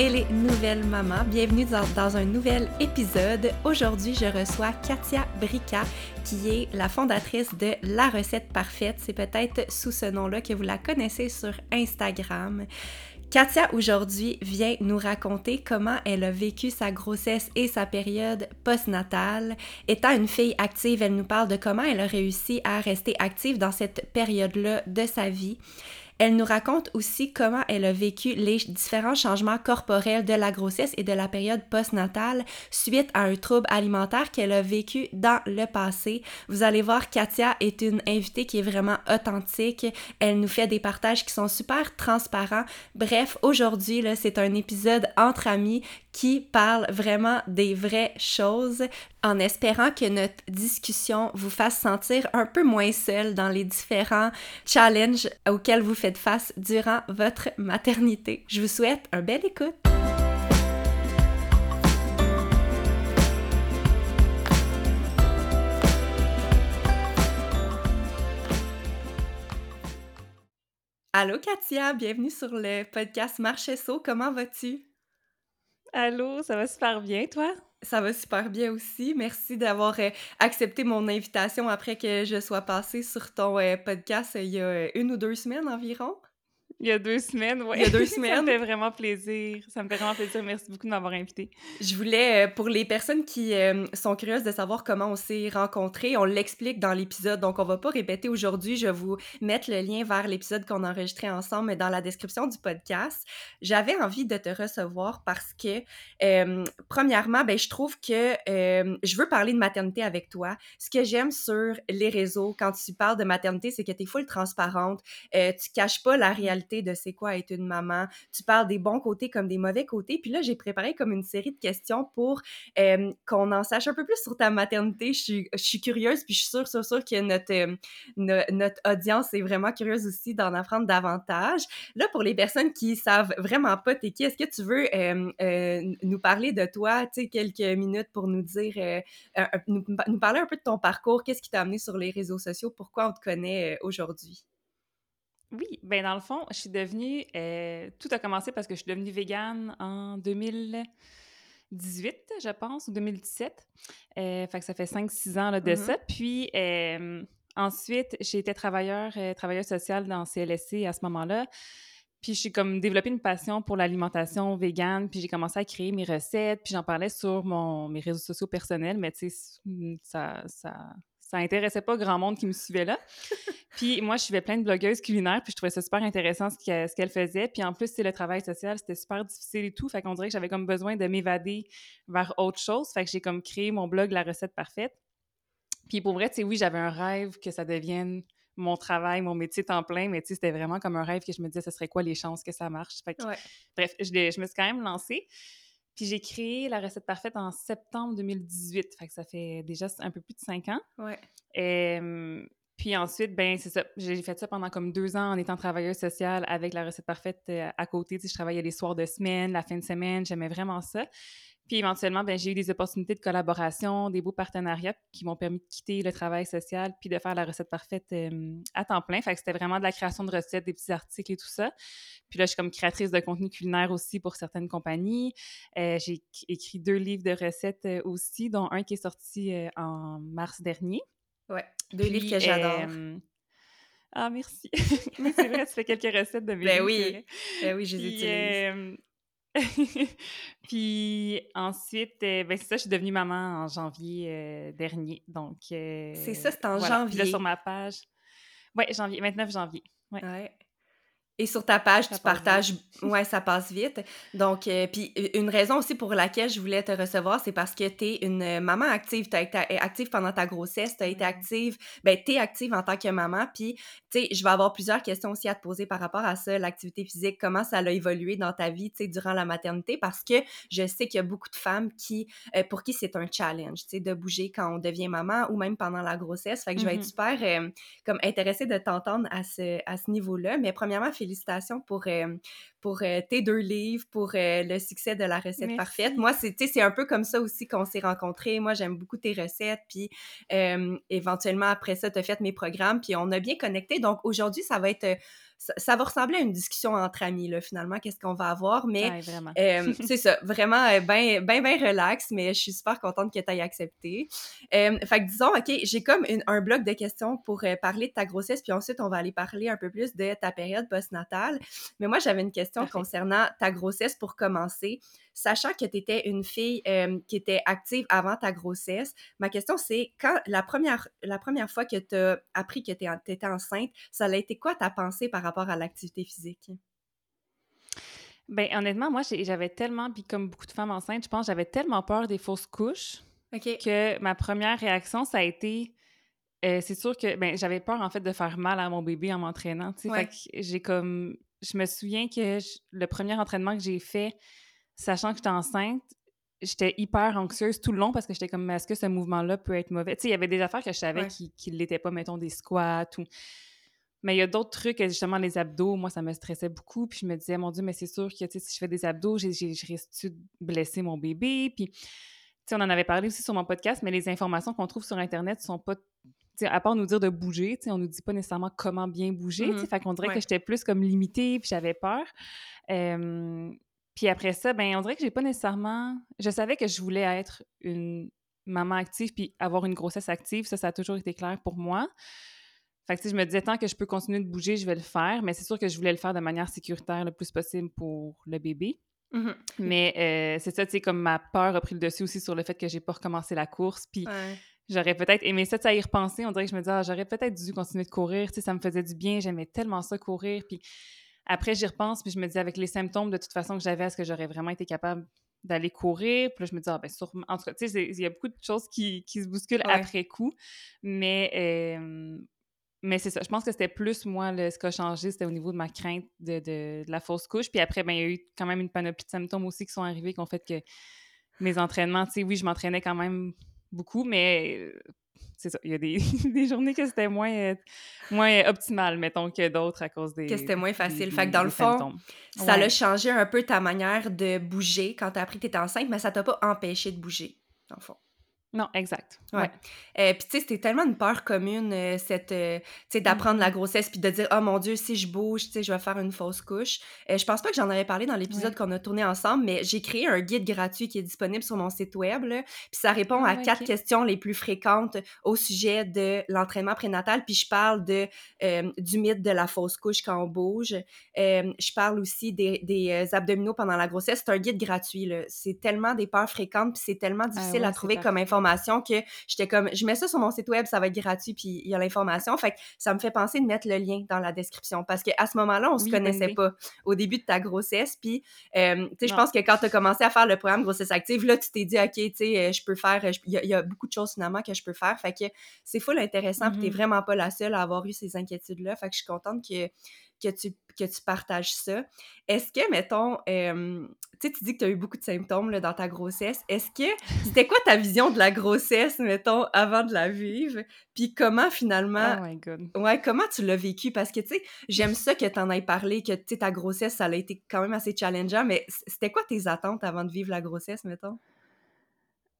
Et les nouvelles mamans, bienvenue dans, dans un nouvel épisode. Aujourd'hui, je reçois Katia Brica, qui est la fondatrice de La Recette Parfaite. C'est peut-être sous ce nom-là que vous la connaissez sur Instagram. Katia aujourd'hui vient nous raconter comment elle a vécu sa grossesse et sa période postnatale. Étant une fille active, elle nous parle de comment elle a réussi à rester active dans cette période-là de sa vie. Elle nous raconte aussi comment elle a vécu les différents changements corporels de la grossesse et de la période postnatale suite à un trouble alimentaire qu'elle a vécu dans le passé. Vous allez voir, Katia est une invitée qui est vraiment authentique. Elle nous fait des partages qui sont super transparents. Bref, aujourd'hui, c'est un épisode entre amis qui parle vraiment des vraies choses en espérant que notre discussion vous fasse sentir un peu moins seul dans les différents challenges auxquels vous faites face durant votre maternité. Je vous souhaite un bel écoute. Allô Katia, bienvenue sur le podcast Marchesso. Comment vas-tu? Allô, ça va super bien, toi? Ça va super bien aussi. Merci d'avoir euh, accepté mon invitation après que je sois passée sur ton euh, podcast euh, il y a une ou deux semaines environ. Il y a deux semaines, oui. Il y a deux ça semaines. me fait vraiment plaisir. Ça me fait vraiment plaisir. Merci beaucoup de m'avoir invité. Je voulais, euh, pour les personnes qui euh, sont curieuses de savoir comment on s'est rencontrés, on l'explique dans l'épisode, donc on va pas répéter aujourd'hui. Je vais vous mettre le lien vers l'épisode qu'on a enregistré ensemble dans la description du podcast. J'avais envie de te recevoir parce que, euh, premièrement, ben, je trouve que euh, je veux parler de maternité avec toi. Ce que j'aime sur les réseaux, quand tu parles de maternité, c'est que tu es full transparente. Tu caches pas la réalité de c'est quoi être une maman. Tu parles des bons côtés comme des mauvais côtés. Puis là, j'ai préparé comme une série de questions pour euh, qu'on en sache un peu plus sur ta maternité. Je suis, je suis curieuse, puis je suis sûre, sûre, sûre que notre, euh, no- notre audience est vraiment curieuse aussi d'en apprendre davantage. Là, pour les personnes qui savent vraiment pas t'es qui, est-ce que tu veux euh, nous parler de toi, tu sais, quelques minutes pour nous dire, nous, parler un peu de ton parcours, qu'est-ce qui t'a amené sur les réseaux sociaux, pourquoi on te connaît aujourd'hui? Oui, ben dans le fond, je suis devenue... euh, tout a commencé parce que je suis devenue végane en 2018, je pense, ou 2017. Euh, fait que ça fait 5-6 ans là, de Mhm. ça. Puis euh, ensuite, j'ai été travailleur, euh, travailleur social dans CLSC à ce moment-là. Puis j'ai comme développé une passion pour l'alimentation végane, puis j'ai commencé à créer mes recettes, puis j'en parlais sur mon, mes réseaux sociaux personnels, mais tu sais, ça, ça, ça intéressait pas grand monde qui me suivait là. Puis moi, je suivais plein de blogueuses culinaires, puis je trouvais ça super intéressant ce qu'elles qu'elles faisaient. Puis en plus, c'est le travail social, c'était super difficile et tout. Fait qu'on dirait que j'avais comme besoin de m'évader vers autre chose. Fait que j'ai comme créé mon blog La recette parfaite. Puis pour vrai, tu sais, oui, j'avais un rêve que ça devienne mon travail, mon métier temps plein, mais tu sais, c'était vraiment comme un rêve que je me disais, ce serait quoi les chances que ça marche? Fait que, Ouais. bref, je me suis quand même lancée. Puis j'ai créé la recette parfaite en septembre 2018. Fait que ça fait déjà un peu plus de cinq ans. Ouais. Euh, puis ensuite, ben c'est ça. J'ai fait ça pendant comme deux ans en étant travailleuse sociale avec la recette parfaite euh, à côté. Tu sais, je travaillais les soirs de semaine, la fin de semaine. J'aimais vraiment ça. Puis éventuellement, ben, j'ai eu des opportunités de collaboration, des beaux partenariats qui m'ont permis de quitter le travail social puis de faire la recette parfaite euh, à temps plein. Fait que c'était vraiment de la création de recettes, des petits articles et tout ça. Puis là, je suis comme créatrice de contenu culinaire aussi pour certaines compagnies. Euh, j'ai éc- écrit deux livres de recettes euh, aussi, dont un qui est sorti euh, en mars dernier. Ouais. Deux livres que j'adore. Ah, merci. oui, c'est vrai, tu fais quelques recettes de mes ben Oui. Ben oui, je les utilise. puis ensuite, euh, ben c'est ça, je suis devenue maman en janvier euh, dernier. Donc, c'est ça, c'est en janvier. sur ma page. Oui, janvier, 29 janvier. Ouais. ouais. Et sur ta page, tu partages. Ouais, ça passe vite. Donc, euh, puis une raison aussi pour laquelle je voulais te recevoir, c'est parce que tu es une maman active. Tu as été active pendant ta grossesse, tu as été active. Ben, tu es active en tant que maman. Puis, tu sais, je vais avoir plusieurs questions aussi à te poser par rapport à ça, l'activité physique, comment ça a évolué dans ta vie, tu sais, durant la maternité, parce que je sais qu'il y a beaucoup de femmes qui, euh, pour qui c'est un challenge, tu sais, de bouger quand on devient maman ou même pendant la grossesse. Fait que je vais être mm-hmm. super, euh, comme, intéressée de t'entendre à ce, à ce niveau-là. Mais premièrement, félicitations pour, euh, pour euh, tes deux livres, pour euh, le succès de la recette parfaite. Moi, c'est un peu comme ça aussi qu'on s'est rencontrés. Moi, j'aime beaucoup tes recettes, puis éventuellement, après ça, tu as fait mes programmes, puis on a bien connecté. Donc, aujourd'hui, ça va être ça, va ressembler à une discussion entre amis, là, finalement, qu'est-ce qu'on va avoir. Mais euh, c'est ça, vraiment bien, bien, bien relax, mais je suis super contente que tu aies accepté. Euh, fait que disons, OK, j'ai comme un bloc de questions pour euh, parler de ta grossesse, puis ensuite, on va aller parler un peu plus de ta période postnatale. Mais moi, j'avais une question concernant ta grossesse pour commencer. Sachant que tu étais une fille qui était active avant ta grossesse, ma question c'est quand la première, la première fois que tu as appris que tu étais enceinte, ça a été quoi ta pensée par rapport à l'activité physique? Ben honnêtement, moi j'avais tellement, puis comme beaucoup de femmes enceintes, je pense j'avais tellement peur des fausses couches que ma première réaction ça a été euh, c'est sûr que ben j'avais peur en fait de faire mal à mon bébé en m'entraînant, tu sais, j'ai comme je me souviens que le premier entraînement que j'ai fait sachant que j'étais enceinte, j'étais hyper anxieuse tout le long parce que j'étais comme, est-ce que ce mouvement-là peut être mauvais? Tu sais, il y avait des affaires que je savais qui ne l'étaient pas, mettons, des squats ou... Mais il y a d'autres trucs, justement, les abdos, moi, ça me stressait beaucoup. Puis je me disais, mon Dieu, mais c'est sûr que, si je fais des abdos, je risque de blesser mon bébé? Puis, tu sais, on en avait parlé aussi sur mon podcast, mais les informations qu'on trouve sur Internet sont pas à part nous dire de bouger, on nous dit pas nécessairement comment bien bouger. Mm Fait qu'on dirait que j'étais plus comme limitée, puis j'avais peur. Puis après ça, ben on dirait que j'ai pas nécessairement. Je savais que je voulais être une maman active puis avoir une grossesse active. Ça, ça a toujours été clair pour moi. Fait que je me disais tant que je peux continuer de bouger, je vais le faire. Mais c'est sûr que je voulais le faire de manière sécuritaire le plus possible pour le bébé. Mmh mais euh, c'est ça, tu sais, comme ma peur a pris le dessus aussi sur le fait que j'ai pas recommencé la course. Puis j'aurais peut-être aimé ça, à y repenser. On dirait que je me disais, ah, j'aurais peut-être dû continuer de courir. Tu sais, ça me faisait du bien. J'aimais tellement ça courir. Puis après, j'y repense, puis je me dis, avec les symptômes de toute façon que j'avais, est-ce que j'aurais vraiment été capable d'aller courir? Puis là, je me dis, ah, ben, sûrement. En tout cas, tu sais, il y a beaucoup de choses qui, qui se bousculent après coup. Mais, mais c'est ça. Je pense que c'était plus, moi, le, ce qui a changé, c'était au niveau de ma crainte de, de, la fausse couche. Puis après, ben, il y a eu quand même une panoplie de symptômes aussi qui sont arrivés, qui ont fait que mes entraînements, tu sais, oui, je m'entraînais quand même beaucoup, mais c'est ça. Il y a des, des journées que c'était moins, moins optimal, mettons, que d'autres à cause des. Que c'était moins facile. fait que dans le fond, ça a changé un peu ta manière de bouger quand tu as appris que tu étais enceinte, mais ça t'a pas empêché de bouger, dans le fond. Non, exact. Ouais. Euh, puis tu sais, c'était tellement une peur commune, euh, cette, euh, tu sais, d'apprendre la mm-hmm. grossesse puis de dire oh mon Dieu, si je bouge, tu sais, je vais faire une fausse couche. je pense pas que j'en avais parlé dans l'épisode qu'on a tourné ensemble, mais j'ai créé un guide gratuit qui est disponible sur mon site web. Puis ça répond à ah, quatre questions les plus fréquentes au sujet de l'entraînement prénatal. Puis je parle de du mythe de la fausse couche quand on bouge. je parle aussi des, des abdominaux pendant la grossesse. C'est un guide gratuit. C'est tellement des peurs fréquentes puis c'est tellement ah difficile à trouver comme information que j'étais comme, je mets ça sur mon site web, ça va être gratuit, puis il y a l'information. Fait que ça me fait penser de mettre le lien dans la description parce qu'à ce moment-là, on se connaissait pas au début de ta grossesse. Puis, euh, tu sais, je pense que quand tu as commencé à faire le programme Grossesse Active, là, tu t'es dit, OK, tu sais, euh, je peux faire, il y, a beaucoup de choses finalement que je peux faire. Fait que c'est full intéressant, puis t'es mm-hmm. vraiment pas la seule à avoir eu ces inquiétudes-là. Fait que je suis contente que que tu, que tu partages ça. Est-ce que, mettons, tu sais, tu dis que tu as eu beaucoup de symptômes là, dans ta grossesse. Est-ce que c'était quoi ta vision de la grossesse, mettons, avant de la vivre? Puis comment finalement. Oh my God. Ouais, comment tu l'as vécu? Parce que, tu sais, j'aime ça que tu en aies parlé, que, tu sais, ta grossesse, ça a été quand même assez challengeant, mais c'était quoi tes attentes avant de vivre la grossesse, mettons?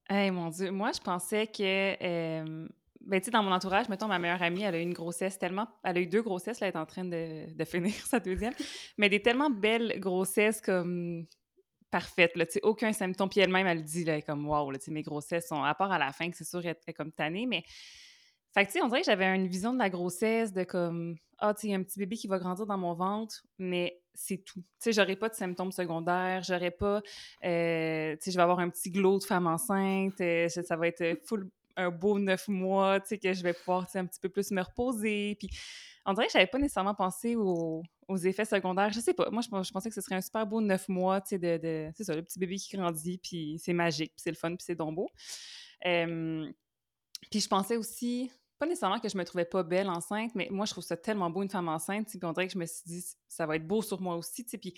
Hey, mon Dieu, moi, je pensais que ben, tu sais, dans mon entourage, mettons, ma meilleure amie, elle a eu une grossesse tellement. Elle a eu deux grossesses, là, elle est en train de, de finir sa deuxième. Mais des tellement belles grossesses comme parfaites, là, tu sais, aucun symptôme. Puis elle-même, elle dit, là, comme, waouh, tu sais, mes grossesses sont, à part à la fin, que c'est sûr, elle est comme tannée, mais Fait que, tu sais, on dirait que j'avais une vision de la grossesse, de comme, ah, tu sais, il y a un petit bébé qui va grandir dans mon ventre, mais c'est tout. Tu sais, j'aurais pas de symptômes secondaires, j'aurais pas, euh, tu sais, je vais avoir un petit glow de femme enceinte, euh, ça va être full, un beau neuf mois, tu sais, que je vais pouvoir, tu sais, un petit peu plus me reposer. Puis, on dirait que j'avais pas nécessairement pensé aux, effets secondaires. Je sais pas. Moi, je, pensais que ce serait un super beau neuf mois, tu sais, de, c'est ça, le petit bébé qui grandit, puis c'est magique, puis c'est le fun, puis c'est donc beau. puis je pensais aussi, pas nécessairement que je me trouvais pas belle enceinte, mais moi, je trouve ça tellement beau une femme enceinte, puis on dirait que je me suis dit, ça va être beau sur moi aussi, tu sais, puis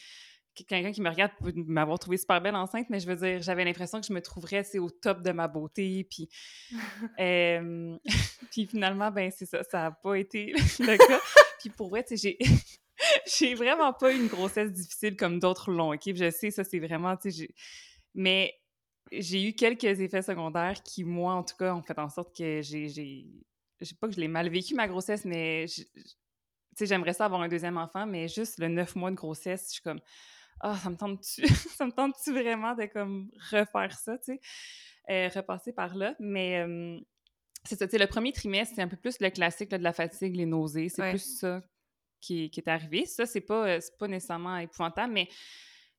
quelqu'un qui me regarde peut m'avoir trouvé super belle enceinte, mais je veux dire, j'avais l'impression que je me trouverais, au top de ma beauté, puis... puis finalement, ben c'est ça, ça n'a pas été le cas. puis pour vrai, j'ai... j'ai vraiment pas eu une grossesse difficile comme d'autres l'ont, OK? Je sais, ça, c'est vraiment, tu sais, mais j'ai eu quelques effets secondaires qui, moi, en tout cas, ont fait en sorte que j'ai je sais pas que je l'ai mal vécu ma grossesse, mais tu sais, j'aimerais ça avoir un deuxième enfant, mais juste le neuf mois de grossesse, je suis comme ah, ça me tente-tu, ça me tente-tu vraiment de comme refaire ça, tu sais, euh, repasser par là, mais c'est ça, tu sais, le premier trimestre, c'est un peu plus le classique de la fatigue, les nausées, c'est plus ça qui, qui, est arrivé. Ça, c'est pas, euh, pas nécessairement épouvantable, mais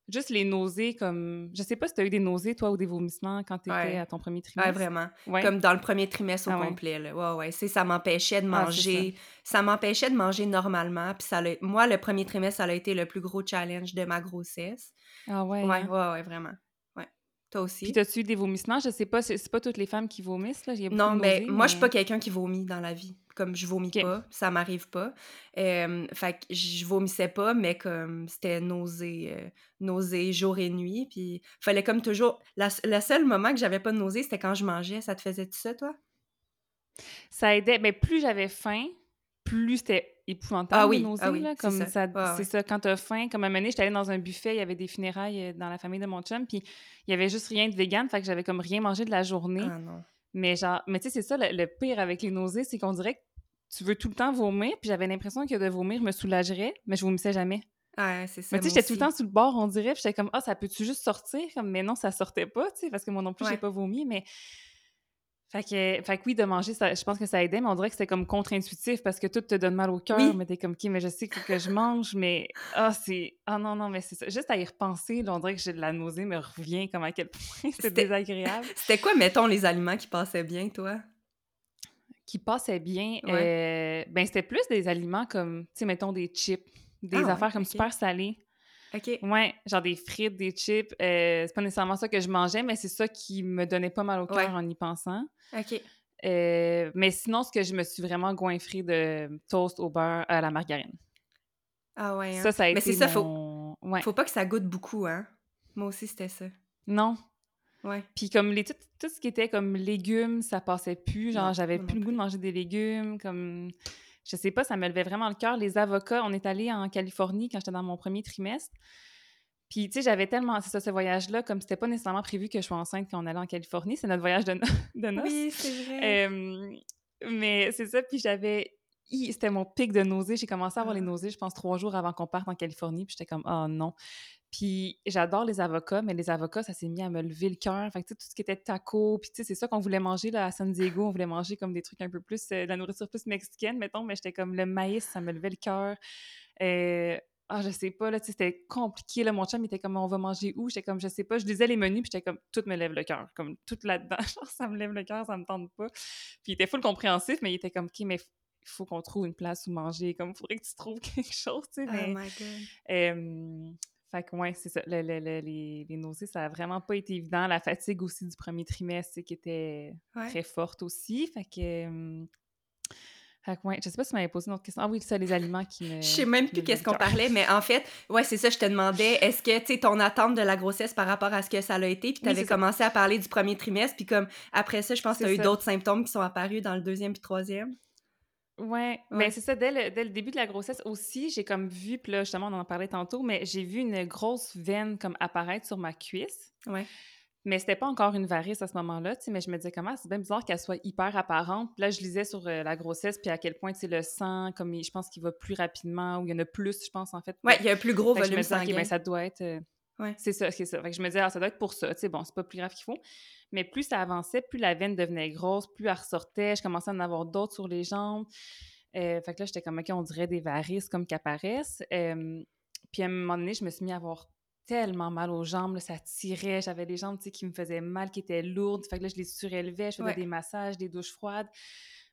Juste les nausées, comme. Je sais pas si tu as eu des nausées, toi, ou des vomissements quand tu étais à ton premier trimestre? Oui, vraiment. Comme dans le premier trimestre au ah complet. Là. Ouais, ouais. ça m'empêchait de ah, manger. ça, m'empêchait de manger normalement. Puis ça moi, le premier trimestre, ça a été le plus gros challenge de ma grossesse. Ah ouais. Ouais, hein? ouais, ouais, vraiment. Toi aussi. Puis as-tu eu des vomissements? Je sais pas, c'est pas toutes les femmes qui vomissent, là. Non, mais moi, je suis pas quelqu'un qui vomit dans la vie. Comme je vomis pas, ça m'arrive pas. fait que je vomissais pas, mais comme c'était nausée, euh, nausée jour et nuit. Puis fallait comme toujours. le seul moment que j'avais pas de nausée, c'était quand je mangeais. Ça te faisait tout ça, toi? Ça aidait. Mais plus j'avais faim, plus c'était épouvantable, ah oui, ah oui comme ça. c'est ça. Quand t'as faim, comme à un moment j'étais allée dans un buffet, il y avait des funérailles euh, dans la famille de mon chum, puis il y avait juste rien de vegan, fait que j'avais comme rien mangé de la journée. Ah non. Mais genre, mais tu sais, c'est ça, le, pire avec les nausées, c'est qu'on dirait que tu veux tout le temps vomir, puis j'avais l'impression que de vomir me soulagerait, mais je vomissais jamais. Ah, c'est ça. Mais tu sais, j'étais tout le temps sous le bord, on dirait, puis j'étais comme, ah, ça peut-tu juste sortir? Comme, mais non, ça sortait pas, tu sais, parce que moi non plus, j'ai pas vomi, mais fait que, fait que oui, de manger, ça, je pense que ça aidait, mais on dirait que c'était comme contre-intuitif parce que tout te donne mal au cœur, mais t'es comme, OK, mais je sais que, que je mange, mais ah, c'est. Ah non, non, mais c'est ça. Juste à y repenser, là, on dirait que j'ai de la nausée, me revient comme à quel point c'était désagréable. C'était quoi, mettons, les aliments qui passaient bien, toi? Qui passaient bien? Euh, ben, c'était plus des aliments comme, tu sais, mettons des chips, des ah affaires comme super salées. OK. Ouais, genre des frites, des chips. Euh, c'est pas nécessairement ça que je mangeais, mais c'est ça qui me donnait pas mal au cœur en y pensant. OK. Euh, mais sinon, ce que je me suis vraiment goinfrée de toast au beurre à la margarine. Ah ouais. Hein? Ça, ça a été Mais c'est ça, faut... faut pas que ça goûte beaucoup, hein? Moi aussi, c'était ça. Non. Ouais. Puis comme les, tout, ce qui était comme légumes, ça passait plus. Genre, j'avais plus le goût de manger des légumes. Comme je sais pas, ça me levait vraiment le cœur. Les avocats, on est allé en Californie quand j'étais dans mon premier trimestre. Puis, tu sais, j'avais tellement. C'est ça, ce voyage-là, comme c'était pas nécessairement prévu que je sois enceinte quand on allait en Californie. C'est notre voyage de, de noces. Oui, c'est vrai. mais c'est ça, puis j'avais. C'était mon pic de nausées. J'ai commencé à avoir les ah. nausées, je pense, trois jours avant qu'on parte en Californie. Puis j'étais comme, oh non. Puis j'adore les avocats, mais les avocats, ça s'est mis à me lever le cœur. Fait que, tout ce qui était taco, puis tu sais, c'est ça qu'on voulait manger là, à San Diego. On voulait manger comme des trucs un peu plus, euh, de la nourriture plus mexicaine, mettons, mais j'étais comme le maïs, ça me levait le cœur. Euh, ah, je sais pas, là, tu sais, c'était compliqué, là. Mon chum, il était comme, on va manger où? J'étais comme, je sais pas. Je lisais les menus, puis j'étais comme, tout me lève le cœur. Comme, tout là-dedans. Genre, ça me lève le cœur, ça me tente pas. Puis il était full compréhensif, mais il était comme, OK, mais il faut qu'on trouve une place où manger. Comme, il faudrait que tu trouves quelque chose, tu sais. Oh my God. Fait que, ouais, c'est ça. les, les, nausées, ça a vraiment pas été évident. La fatigue aussi du premier trimestre, qui était très forte aussi. Fait que. Fait que, ouais, je sais pas si tu m'avais posé une autre question. Ah oui, c'est les aliments qui me. Je sais même plus qu'est-ce qu'on parlait, mais en fait, ouais, c'est ça, je te demandais, est-ce que, tu sais, ton attente de la grossesse par rapport à ce que ça a été, puis tu avais commencé à parler du premier trimestre, puis comme après ça, je pense que tu as eu d'autres symptômes qui sont apparus dans le deuxième puis troisième? Ouais, mais c'est ça, dès le, dès le, début de la grossesse aussi, j'ai comme vu, puis là, justement, on en parlait tantôt, mais j'ai vu une grosse veine comme apparaître sur ma cuisse. Ouais. Mais c'était pas encore une varice à ce moment-là, tu sais, mais je me disais comment c'est bien bizarre qu'elle soit hyper apparente. Puis là, je lisais sur euh, la grossesse, puis à quel point, tu sais, le sang, comme je pense qu'il va plus rapidement, ou il y en a plus, je pense, en fait. Ouais, il y a un plus gros volume sanguin. Ben, ça doit être... Euh, Ouais. C'est ça, c'est ça. Fait que je me disais, ah, ça doit être pour ça. Tu sais, bon, c'est pas plus grave qu'il faut. Mais plus ça avançait, plus la veine devenait grosse, plus elle ressortait. Je commençais à en avoir d'autres sur les jambes. Euh, fait que là, j'étais comme, OK, on dirait des varices comme qu'apparaissent. Euh, puis à un moment donné, je me suis mis à avoir tellement mal aux jambes, là, ça tirait, j'avais des jambes qui me faisaient mal, qui étaient lourdes, fait que là, je les surélevais, je faisais des massages, des douches froides,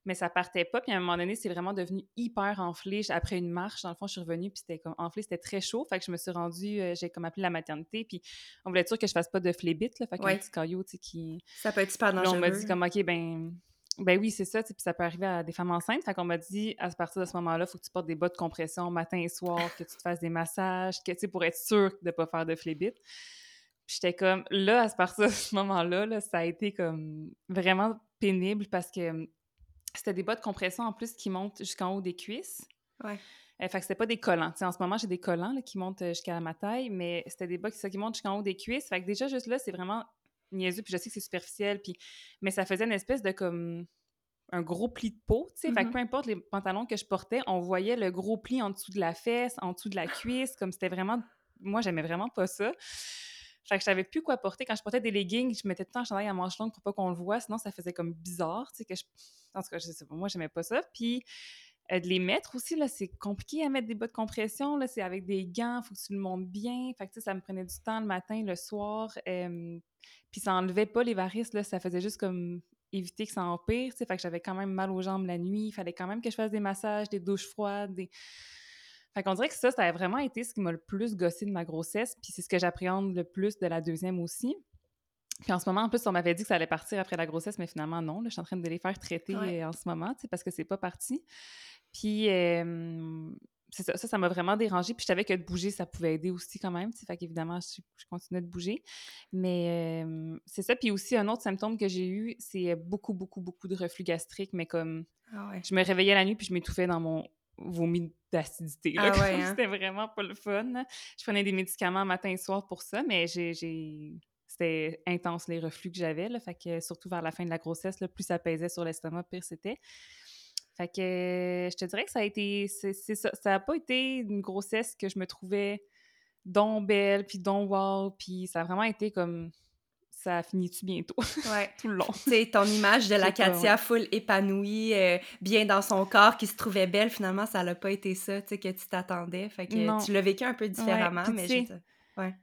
mais ça partait pas, puis à un moment donné, c'est vraiment devenu hyper enflé. Après une marche, dans le fond, je suis revenue, puis c'était comme enflé, c'était très chaud, fait que je me suis rendue, euh, j'ai comme appelé la maternité, puis on voulait être sûr que je fasse pas de flébite, là, fait qu'un petit caillot, tu sais, qui... Ça peut être super dangereux. on m'a dit comme, OK, ben ben oui, c'est ça, puis ça peut arriver à des femmes enceintes. Fait qu'on m'a dit, à partir de ce moment-là, il faut que tu portes des bas de compression matin et soir, que tu te fasses des massages, que, tu sais, pour être sûr de ne pas faire de flébite. Puis j'étais comme, là, à partir de ce moment-là, là, ça a été comme vraiment pénible parce que c'était des bas de compression en plus qui montent jusqu'en haut des cuisses. Ouais. Euh, fait que c'était pas des collants. en ce moment, j'ai des collants qui montent euh, jusqu'à ma taille, mais c'était des bas qui, qui montent jusqu'en haut des cuisses. Fait que déjà, juste là, c'est vraiment niaiseux, puis je sais que c'est superficiel, puis... mais ça faisait une espèce de comme un gros pli de peau, tu sais. Fait que mm-hmm. peu importe les pantalons que je portais, on voyait le gros pli en dessous de la fesse, en dessous de la cuisse, comme c'était vraiment... Moi, j'aimais vraiment pas ça. Fait que je savais plus quoi porter. Quand je portais des leggings, je mettais tout le temps un chandail à manches longues pour pas qu'on le voit, sinon ça faisait comme bizarre, tu sais, que je... En tout cas, je sais pas, moi, j'aimais pas ça. Puis euh, de les mettre aussi, là, c'est compliqué à mettre des bas de compression, là, c'est avec des gants, faut que tu le montes bien. Fait que, ça me prenait du temps le matin, le soir. puis ça enlevait pas les varices, là, ça faisait juste comme éviter que ça empire, fait que j'avais quand même mal aux jambes la nuit, il fallait quand même que je fasse des massages, des douches froides, des... Fait qu'on dirait que ça, ça a vraiment été ce qui m'a le plus gossé de ma grossesse, puis c'est ce que j'appréhende le plus de la deuxième aussi. Puis en ce moment, en plus, on m'avait dit que ça allait partir après la grossesse, mais finalement, non. Là, je suis en train de les faire traiter euh, en ce moment, parce que c'est pas parti. Puis ça, ça m'a vraiment dérangé. Puis je savais que de bouger, ça pouvait aider aussi quand même. Fait qu'évidemment, je, je, continuais de bouger. Mais c'est ça. Puis aussi, un autre symptôme que j'ai eu, c'est beaucoup, beaucoup, beaucoup de reflux gastrique. Mais comme ah je me réveillais la nuit puis je m'étouffais dans mon vomi d'acidité. Ah hein? C'était vraiment pas le fun. Je prenais des médicaments matin et soir pour ça, mais j'ai c'était intense les reflux que j'avais. Fait que surtout vers la fin de la grossesse, là, plus ça pesait sur l'estomac, pire c'était. Fait que je te dirais que ça a été. Ça. Pas été une grossesse que je me trouvais donc belle, puis donc wow, puis ça a vraiment été comme. Ça a fini-tu bientôt? Ouais. Tout le long. Tu ton image de la Katia full épanouie, euh, bien dans son corps, qui se trouvait belle, finalement, ça n'a pas été ça, tu sais, que tu t'attendais. Fait que tu l'as vécu un peu différemment, mais je... Ouais.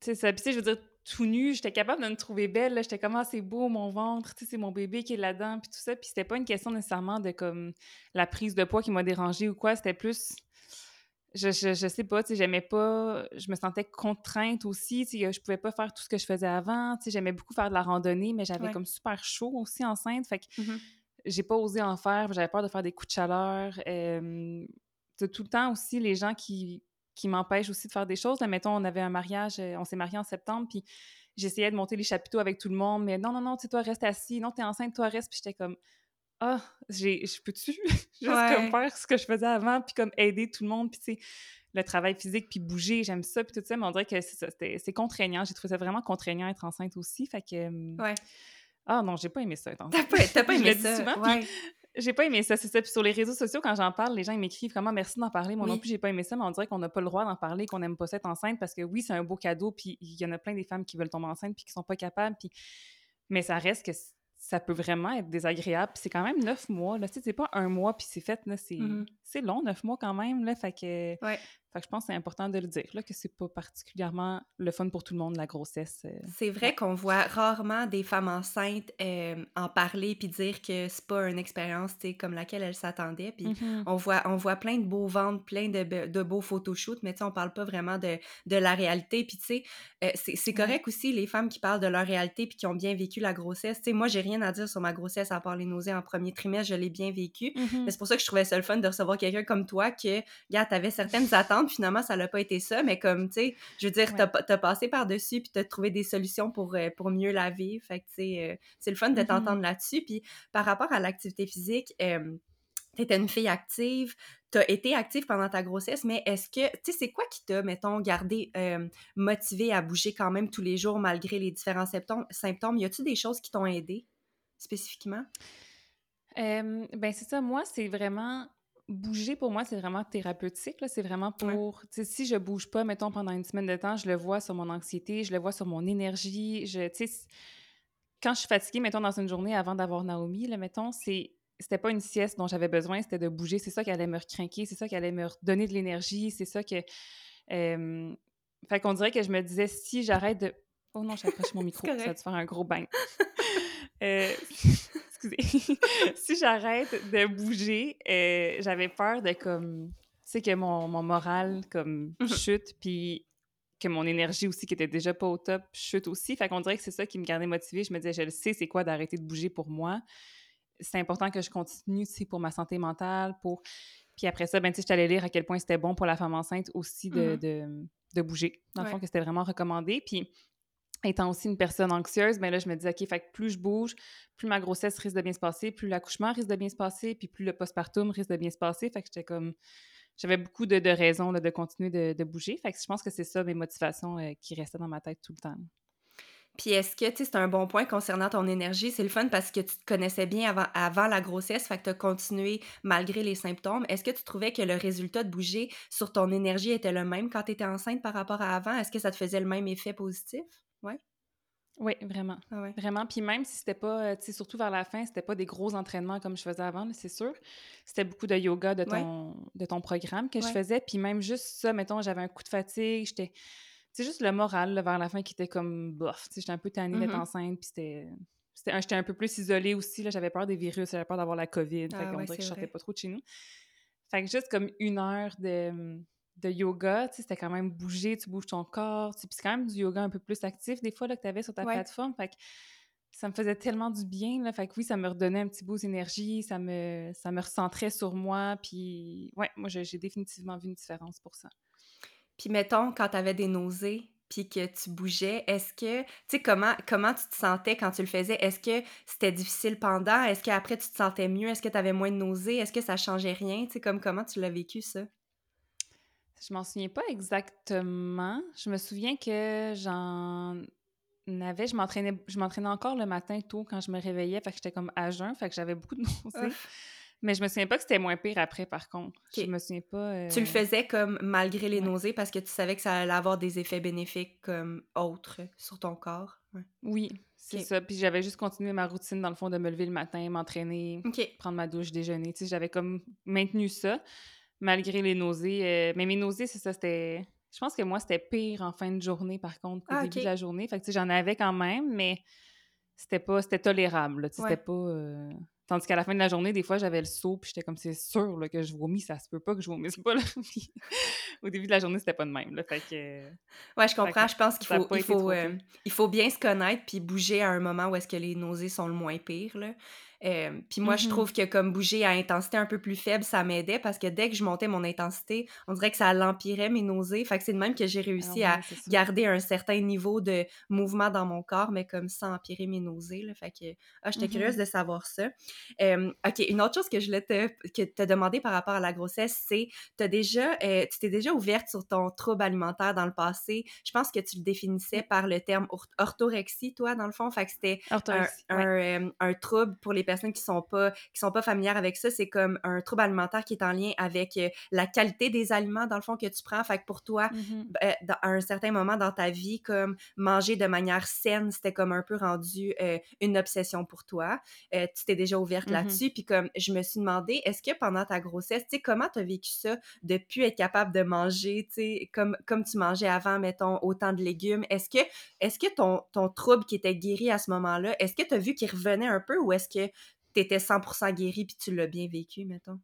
C'est ça. Puis, tu sais, je veux dire, tout nu, j'étais capable de me trouver belle. J'étais comme, ah, c'est beau mon ventre, tu sais, c'est mon bébé qui est là-dedans, puis tout ça. Puis c'était pas une question nécessairement de comme la prise de poids qui m'a dérangée ou quoi. C'était plus. Je, je, sais pas, tu sais, j'aimais pas. Je me sentais contrainte aussi, tu sais, je pouvais pas faire tout ce que je faisais avant. Tu sais, j'aimais beaucoup faire de la randonnée, mais j'avais comme super chaud aussi enceinte. Fait que mmh j'ai pas osé en faire, j'avais peur de faire des coups de chaleur. tout le temps aussi, les gens qui qui m'empêche aussi de faire des choses. Là, mettons, on avait un mariage, euh, on s'est marié en septembre, puis j'essayais de monter les chapiteaux avec tout le monde, mais non, non, non, tu sais, toi, reste assis, non, t'es enceinte, toi, reste, puis j'étais comme, ah, je peux-tu juste comme faire ce que je faisais avant, puis comme aider tout le monde, puis tu sais, le travail physique, puis bouger, j'aime ça, puis tout ça, mais on dirait que c'est contraignant. J'ai trouvé ça vraiment contraignant être enceinte aussi, fait que... Ouais. Ah non, j'ai pas aimé ça. T'as pas, pas aimé ça? Souvent, ouais. J'ai pas aimé ça, c'est ça. Puis sur les réseaux sociaux, quand j'en parle, les gens ils m'écrivent comment merci d'en parler. Moi non plus, j'ai pas aimé ça, mais on dirait qu'on n'a pas le droit d'en parler, qu'on n'aime pas cette enceinte parce que oui, c'est un beau cadeau, puis il y en a plein des femmes qui veulent tomber enceinte puis qui sont pas capables. Puis... Mais ça reste que ça peut vraiment être désagréable. C'est quand même neuf mois. Là. C'est pas un mois puis c'est fait. Mmh c'est long, neuf mois quand même. Là, fait que fait que je pense que c'est important de le dire, là, que c'est pas particulièrement le fun pour tout le monde, la grossesse. Euh, c'est vrai qu'on voit rarement des femmes enceintes euh, en parler puis dire que c'est pas une expérience comme laquelle elles s'attendaient. Puis mm-hmm. on, voit, on voit plein de beaux ventres, plein de, de beaux photoshoots, mais on parle pas vraiment de, de la réalité. Puis tu sais, euh, c'est correct aussi les femmes qui parlent de leur réalité puis qui ont bien vécu la grossesse. sais moi, j'ai rien à dire sur ma grossesse à part les nausées en premier trimestre, je l'ai bien vécu. Mm-hmm. C'est pour ça que je trouvais ça le fun de recevoir quelqu'un comme toi que, gars, t'avais certaines attentes finalement, ça n'a pas été ça, mais comme, tu sais, je veux dire, tu t'as passé par-dessus, puis t'as trouvé des solutions pour, euh, pour mieux la vivre. Fait que, tu sais, euh, c'est le fun de mm-hmm. t'entendre là-dessus. Puis par rapport à l'activité physique, euh, tu étais une fille active, tu as été active pendant ta grossesse, mais est-ce que, tu sais, c'est quoi qui t'a, mettons, gardé motivée à bouger quand même tous les jours malgré les différents symptômes? Y a-tu des choses qui t'ont aidé spécifiquement? ben c'est ça, moi, c'est vraiment bouger pour moi, c'est vraiment thérapeutique. C'est vraiment pour. Si je bouge pas, mettons, pendant une semaine de temps, je le vois sur mon anxiété, je le vois sur mon énergie. Je, quand je suis fatiguée, mettons, dans une journée avant d'avoir Naomi, là, mettons, c'est. C'était pas une sieste dont j'avais besoin, c'était de bouger. C'est ça qui allait me recrinquer, c'est ça qui allait me redonner de l'énergie, c'est ça que. Fait qu'on dirait que je me disais, si j'arrête de. Oh non, j'approche mon micro, ça va te faire un gros bain. euh excusez, si j'arrête de bouger, euh, j'avais peur de comme, tu sais, que mon, mon moral comme mmh chute, puis que mon énergie aussi, qui était déjà pas au top, chute aussi. Fait qu'on dirait que c'est ça qui me gardait motivée. Je me disais, je le sais, c'est quoi d'arrêter de bouger pour moi. C'est important que je continue, tu sais, pour ma santé mentale, pour... Puis après ça, ben, tu sais, allée lire à quel point c'était bon pour la femme enceinte aussi de, mmh de, de bouger. Dans le fond, que c'était vraiment recommandé. Puis étant aussi une personne anxieuse, ben là, je me dis, OK, fait que plus je bouge, plus ma grossesse risque de bien se passer, plus l'accouchement risque de bien se passer, puis plus le postpartum risque de bien se passer. Fait que j'étais comme... J'avais beaucoup de, raisons de continuer de, bouger. Fait que je pense que c'est ça mes motivations euh, qui restaient dans ma tête tout le temps. Puis est-ce que, tu sais, c'est un bon point concernant ton énergie? C'est le fun parce que tu te connaissais bien avant, avant la grossesse, fait que tu as continué malgré les symptômes. Est-ce que tu trouvais que le résultat de bouger sur ton énergie était le même quand tu étais enceinte par rapport à avant? Est-ce que ça te faisait le même effet positif? Oui, vraiment. Ah vraiment. Puis même si c'était pas, tu sais, surtout vers la fin, c'était pas des gros entraînements comme je faisais avant, c'est sûr. C'était beaucoup de yoga de ton, de ton programme que je faisais. Puis même juste ça, mettons, j'avais un coup de fatigue, j'étais. C'est juste le moral vers la fin qui était comme bof. Tu sais, j'étais un peu tannée d'être mm-hmm. enceinte, puis c'était. J'étais un peu plus isolée aussi, là, j'avais peur des virus, j'avais peur d'avoir la COVID, fait ah qu'on dirait que je sortais pas trop de chez nous. Fait que juste comme une heure de de yoga, tu sais, c'était quand même bouger, tu bouges ton corps, tu puis c'est quand même du yoga un peu plus actif des fois là, que tu avais sur ta plateforme, fait que ça me faisait tellement du bien, là, fait que oui, ça me redonnait un petit boost d'énergie, ça me, ça me recentrait sur moi, puis ouais, moi j'ai définitivement vu une différence pour ça. Puis mettons, quand tu avais des nausées, puis que tu bougeais, est-ce que, tu sais, comment, comment tu te sentais quand tu le faisais? Est-ce que c'était difficile pendant? Est-ce qu'après tu te sentais mieux? Est-ce que tu avais moins de nausées? Est-ce que ça changeait rien? Tu sais, comme comment tu l'as vécu, ça? Je m'en souviens pas exactement. Je me souviens que j'en avais, je m'entraînais, je m'entraînais encore le matin tôt quand je me réveillais, fait que j'étais comme à jeun, fait que j'avais beaucoup de nausées. Mais je me souviens pas que c'était moins pire après, par contre. Je me souviens pas. Tu le euh, faisais comme malgré les nausées parce que tu savais que ça allait avoir des effets bénéfiques comme autres sur ton corps? Oui, c'est ça. Puis j'avais juste continué ma routine, dans le fond, de me lever le matin, m'entraîner, prendre ma douche, déjeuner. Tu sais, j'avais comme maintenu ça malgré les nausées. Euh, mais mes nausées, c'est ça, c'était. Je pense que moi, c'était pire en fin de journée, par contre, qu'au ah, début de la journée. Fait que, j'en avais quand même, mais c'était pas. C'était tolérable, C'était pas. Euh, tandis qu'à la fin de la journée, des fois, j'avais le saut, puis j'étais comme, c'est sûr que je vomis, ça se peut pas que je vomisse pas. Là. au début de la journée, c'était pas de même. Là. Fait que... Ouais, je comprends. je pense qu'il faut, il faut, euh, il faut bien se connaître, puis bouger à un moment où est-ce que les nausées sont le moins pire. Là. Euh, puis moi, je mmh trouve que comme bouger à intensité un peu plus faible, ça m'aidait parce que dès que je montais mon intensité, on dirait que ça l'empirait mes nausées. Fait que c'est de même que j'ai réussi ah à garder un certain niveau de mouvement dans mon corps, mais comme sans empirer mes nausées. Là. Fait que ah, j'étais mmh curieuse de savoir ça. OK, une autre chose que je voulais te, que te demander par rapport à la grossesse, c'est déjà, euh, tu t'es déjà ouverte sur ton trouble alimentaire dans le passé? Je pense que tu le définissais par le terme orthorexie, toi, dans le fond. Fait que c'était un, un trouble pour les personnes qui sont pas qui sont pas familières avec ça, c'est comme un trouble alimentaire qui est en lien avec euh, la qualité des aliments dans le fond que tu prends. Fait que pour toi, mmh ben, à un certain moment dans ta vie, comme manger de manière saine, c'était comme un peu rendu euh, une obsession pour toi. Euh, tu t'es déjà ouverte mmh là-dessus. Puis comme je me suis demandé, est-ce que pendant ta grossesse, tu sais, comment tu as vécu ça de plus être capable de manger, tu sais, comme, comme tu mangeais avant, mettons, autant de légumes? Est-ce que, est-ce que ton, ton trouble qui était guéri à ce moment-là, est-ce que tu as vu qu'il revenait un peu ou est-ce que tu étais 100% guéri puis tu l'as bien vécu, mettons?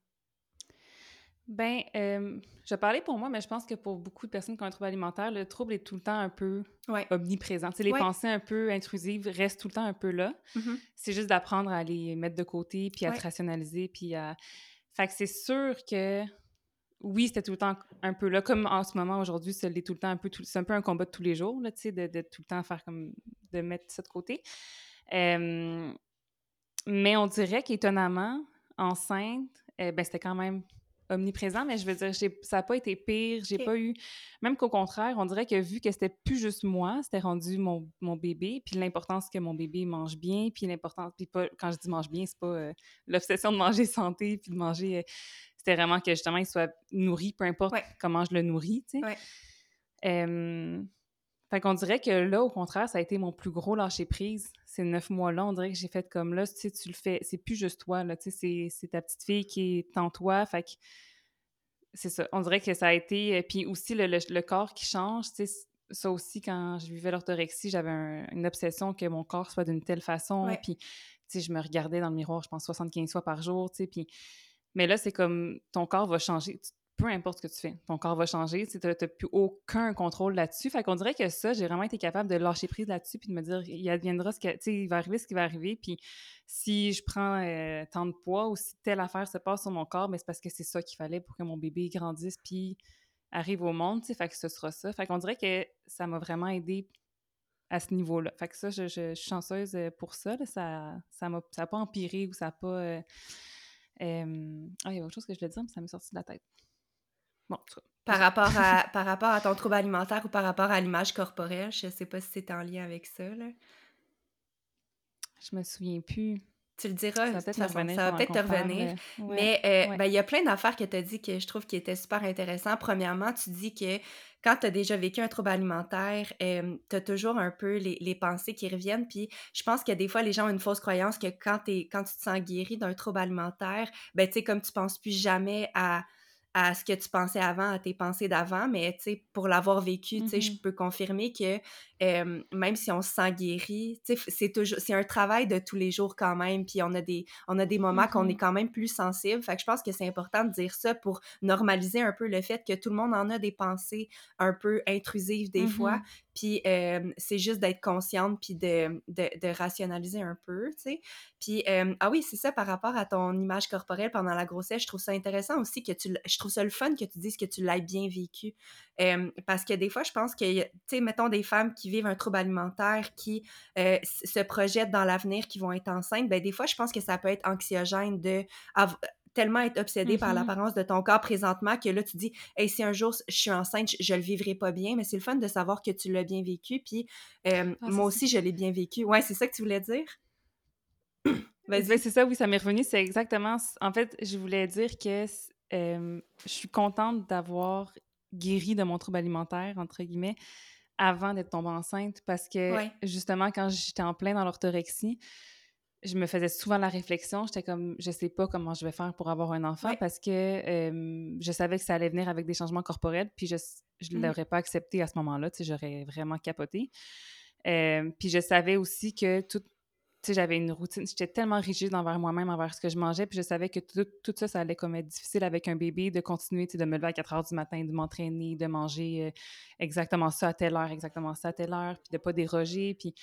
Ben, euh, je parlais pour moi, mais je pense que pour beaucoup de personnes qui ont un trouble alimentaire, le trouble est tout le temps un peu omniprésent. les pensées un peu intrusives restent tout le temps un peu là. Mm-hmm. C'est juste d'apprendre à les mettre de côté, puis à te rationaliser, puis à... Fait que c'est sûr que, oui, c'était tout le temps un peu là, comme en ce moment, aujourd'hui, c'est tout le temps un peu... C'est un peu un combat de tous les jours, là, tu sais, de, de, tout le temps faire comme... de mettre ça de côté. Euh, mais on dirait qu'étonnamment, enceinte, eh ben, c'était quand même omniprésent, mais je veux dire, ça n'a pas été pire. J'ai pas eu. Même qu'au contraire, on dirait que vu que c'était plus juste moi, c'était rendu mon, mon, bébé, puis l'importance que mon bébé mange bien, puis l'importance. Puis pas, quand je dis mange bien, c'est pas euh, l'obsession de manger santé, puis de manger. Euh, c'était vraiment que justement, il soit nourri, peu importe comment je le nourris, tu sais. Ouais. Fait qu'on dirait que là, au contraire, ça a été mon plus gros lâcher-prise. Ces neuf mois-là, on dirait que j'ai fait comme là, tu sais, tu le fais, c'est plus juste toi, là, tu sais, c'est ta petite fille qui est en toi, fait que c'est ça. On dirait que ça a été. Puis aussi, le, le, corps qui change, tu sais, ça aussi, quand je vivais l'orthorexie, j'avais une obsession que mon corps soit d'une telle façon. Puis, tu sais, je me regardais dans le miroir, je pense, 75 fois par jour, tu sais. Puis, mais là, c'est comme ton corps va changer peu importe ce que tu fais, ton corps va changer, tu n'as plus aucun contrôle là-dessus. Fait qu'on dirait que ça, j'ai vraiment été capable de lâcher prise là-dessus puis de me dire, il adviendra ce que, tu sais, il va arriver ce qui va arriver, puis si je prends euh, tant de poids ou si telle affaire se passe sur mon corps, mais c'est parce que c'est ça qu'il fallait pour que mon bébé grandisse puis arrive au monde, tu sais, fait que ce sera ça. Fait qu'on dirait que ça m'a vraiment aidé à ce niveau-là. Fait que ça, je, suis chanceuse euh, pour ça, ça ça n'a pas empiré ou ça n'a pas... Euh, ah, il y a autre chose que je voulais dire, mais ça m'est sorti de la tête. Bon, par rapport, à, par rapport à ton trouble alimentaire ou par rapport à l'image corporelle, je sais pas si c'est en lien avec ça. Là. Je me souviens plus. Tu le diras, ça va peut-être te revenir. Mais euh, ben, il y a plein d'affaires que tu as dit que je trouve qui étaient super intéressantes. Premièrement, tu dis que quand tu as déjà vécu un trouble alimentaire, euh, tu as toujours un peu les, les, pensées qui reviennent. Puis je pense que des fois, les gens ont une fausse croyance que quand, es, quand tu te sens guéri d'un trouble alimentaire, ben, tu sais, comme tu penses plus jamais à à ce que tu pensais avant, à tes pensées d'avant, mais tu sais, pour l'avoir vécu, tu sais, je mmh peux confirmer que même si on se sent guéri, c'est toujours, c'est un travail de tous les jours quand même, puis on a des, on a des moments qu'on est mmh quand même plus sensible, fait que je pense que c'est important de dire ça pour normaliser un peu le fait que tout le monde en a des pensées un peu intrusives des fois, mmh puis c'est juste d'être consciente puis de, de, de, rationaliser un peu, tu sais. Puis, ah oui, c'est ça par rapport à ton image corporelle pendant la grossesse, je trouve ça intéressant aussi que tu, je trouve ça le fun que tu dises que tu l'aies bien vécu. parce que des fois, je pense que, tu sais, mettons des femmes qui vivent un trouble alimentaire, qui se projettent dans l'avenir, qui vont être enceintes, ben des fois, je pense que ça peut être anxiogène de tellement être obsédé par mm-hmm. l'apparence de ton corps présentement que là, tu dis, hey, si un jour je suis enceinte, je, le vivrai pas bien, mais c'est le fun de savoir que tu l'as bien vécu. Puis ah, moi aussi, je l'ai bien vécu. Ouais, c'est ça que tu voulais dire? Ben, c'est ça, oui, ça m'est revenu. C'est exactement. En fait, je voulais dire que je suis contente d'avoir guéri de mon trouble alimentaire, entre guillemets, avant d'être tombée enceinte parce que justement, quand j'étais en plein dans l'orthorexie, je me faisais souvent la réflexion, j'étais comme, je sais pas comment je vais faire pour avoir un enfant parce que je savais que ça allait venir avec des changements corporels, puis je ne mmh. l'aurais pas accepté à ce moment-là, tu sais, j'aurais vraiment capoté. puis je savais aussi que tout, tu sais, j'avais une routine, j'étais tellement rigide envers moi-même, envers ce que je mangeais, puis je savais que tout, tout, ça, ça allait comme être difficile avec un bébé, de continuer, de me lever à 4 heures du matin, de m'entraîner, de manger exactement ça à telle heure, exactement ça à telle heure, puis de pas déroger, puis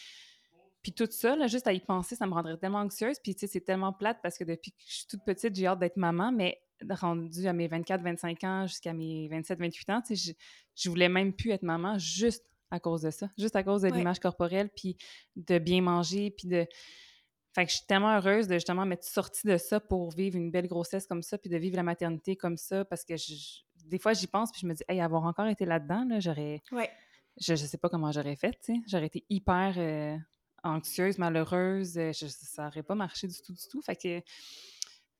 puis tout ça, juste à y penser, ça me rendrait tellement anxieuse. Puis, c'est tellement plate parce que depuis que je suis toute petite, j'ai hâte d'être maman, mais rendue à mes 24-25 ans jusqu'à mes 27-28 ans, tu sais, je, je voulais même plus être maman juste à cause de ça, juste à cause de l'image corporelle, puis de bien manger, puis de... Fait que je suis tellement heureuse de justement m'être sortie de ça pour vivre une belle grossesse comme ça, puis de vivre la maternité comme ça, parce que des fois, j'y pense, puis je me dis, hey, avoir encore été là-dedans, là, j'aurais... Ouais. Je, je sais pas comment j'aurais fait, tu sais. J'aurais été hyper... Euh, anxieuse, malheureuse, euh, ça n'aurait pas marché du tout, du tout. Fait que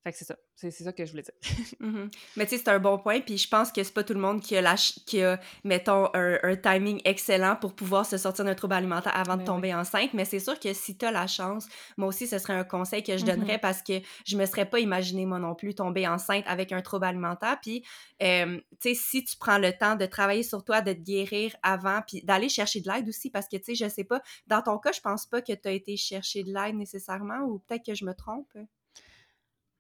fait que c'est ça. C'est ça que je voulais dire. Mmh Mais tu sais, c'est un bon point. Puis je pense que c'est pas tout le monde qui a, la qui a mettons, un, timing excellent pour pouvoir se sortir d'un trouble alimentaire avant de ben tomber enceinte. Mais c'est sûr que si tu as la chance, moi aussi, ce serait un conseil que je mmh donnerais parce que je me serais pas imaginé, moi non plus, tomber enceinte avec un trouble alimentaire. Puis, tu sais, si tu prends le temps de travailler sur toi, de te guérir avant, puis d'aller chercher de l'aide aussi, parce que, tu sais, je sais pas, dans ton cas, je pense pas que tu as été chercher de l'aide nécessairement, ou peut-être que je me trompe?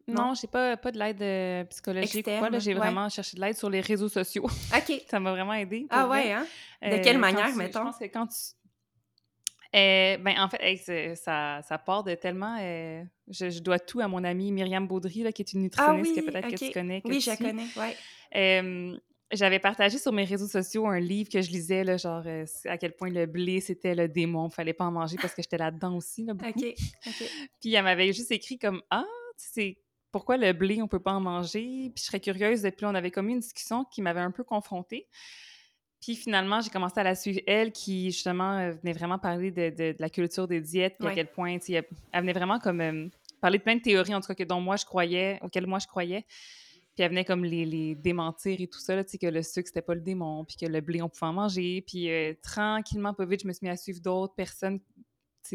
Non, j'ai pas, pas de l'aide euh, psychologique. J'ai vraiment cherché de l'aide sur les réseaux sociaux. OK. ça m'a vraiment aidé. Ah ouais, hein? De quelle euh, manière, mettons? Je pense que quand tu... Euh, ben, en fait, ça, ça part de tellement... Je, dois tout à mon amie Myriam Baudry, là, qui est une ah nutritionniste que peut-être que tu connais. oui, je connais, oui. J'avais partagé sur mes réseaux sociaux un livre que je lisais, là, genre à quel point le blé, c'était le démon. Il fallait pas en manger parce que j'étais là-dedans aussi. Là, OK, OK. Puis elle m'avait juste écrit comme « Ah, c'est pourquoi le blé, on peut pas en manger? Puis je serais curieuse. Et puis on avait comme une discussion qui m'avait un peu confrontée. Puis finalement, j'ai commencé à la suivre, elle, qui justement euh, venait vraiment parler de, la culture des diètes, puis à quel point, elle, elle venait vraiment comme euh, parler de plein de théories, en tout cas, que, dont moi je croyais, auxquelles moi je croyais. Puis elle venait comme les, démentir et tout ça, là, que le sucre, c'était pas le démon, puis que le blé, on pouvait en manger. Puis euh, tranquillement, pas vite, je me suis mis à suivre d'autres personnes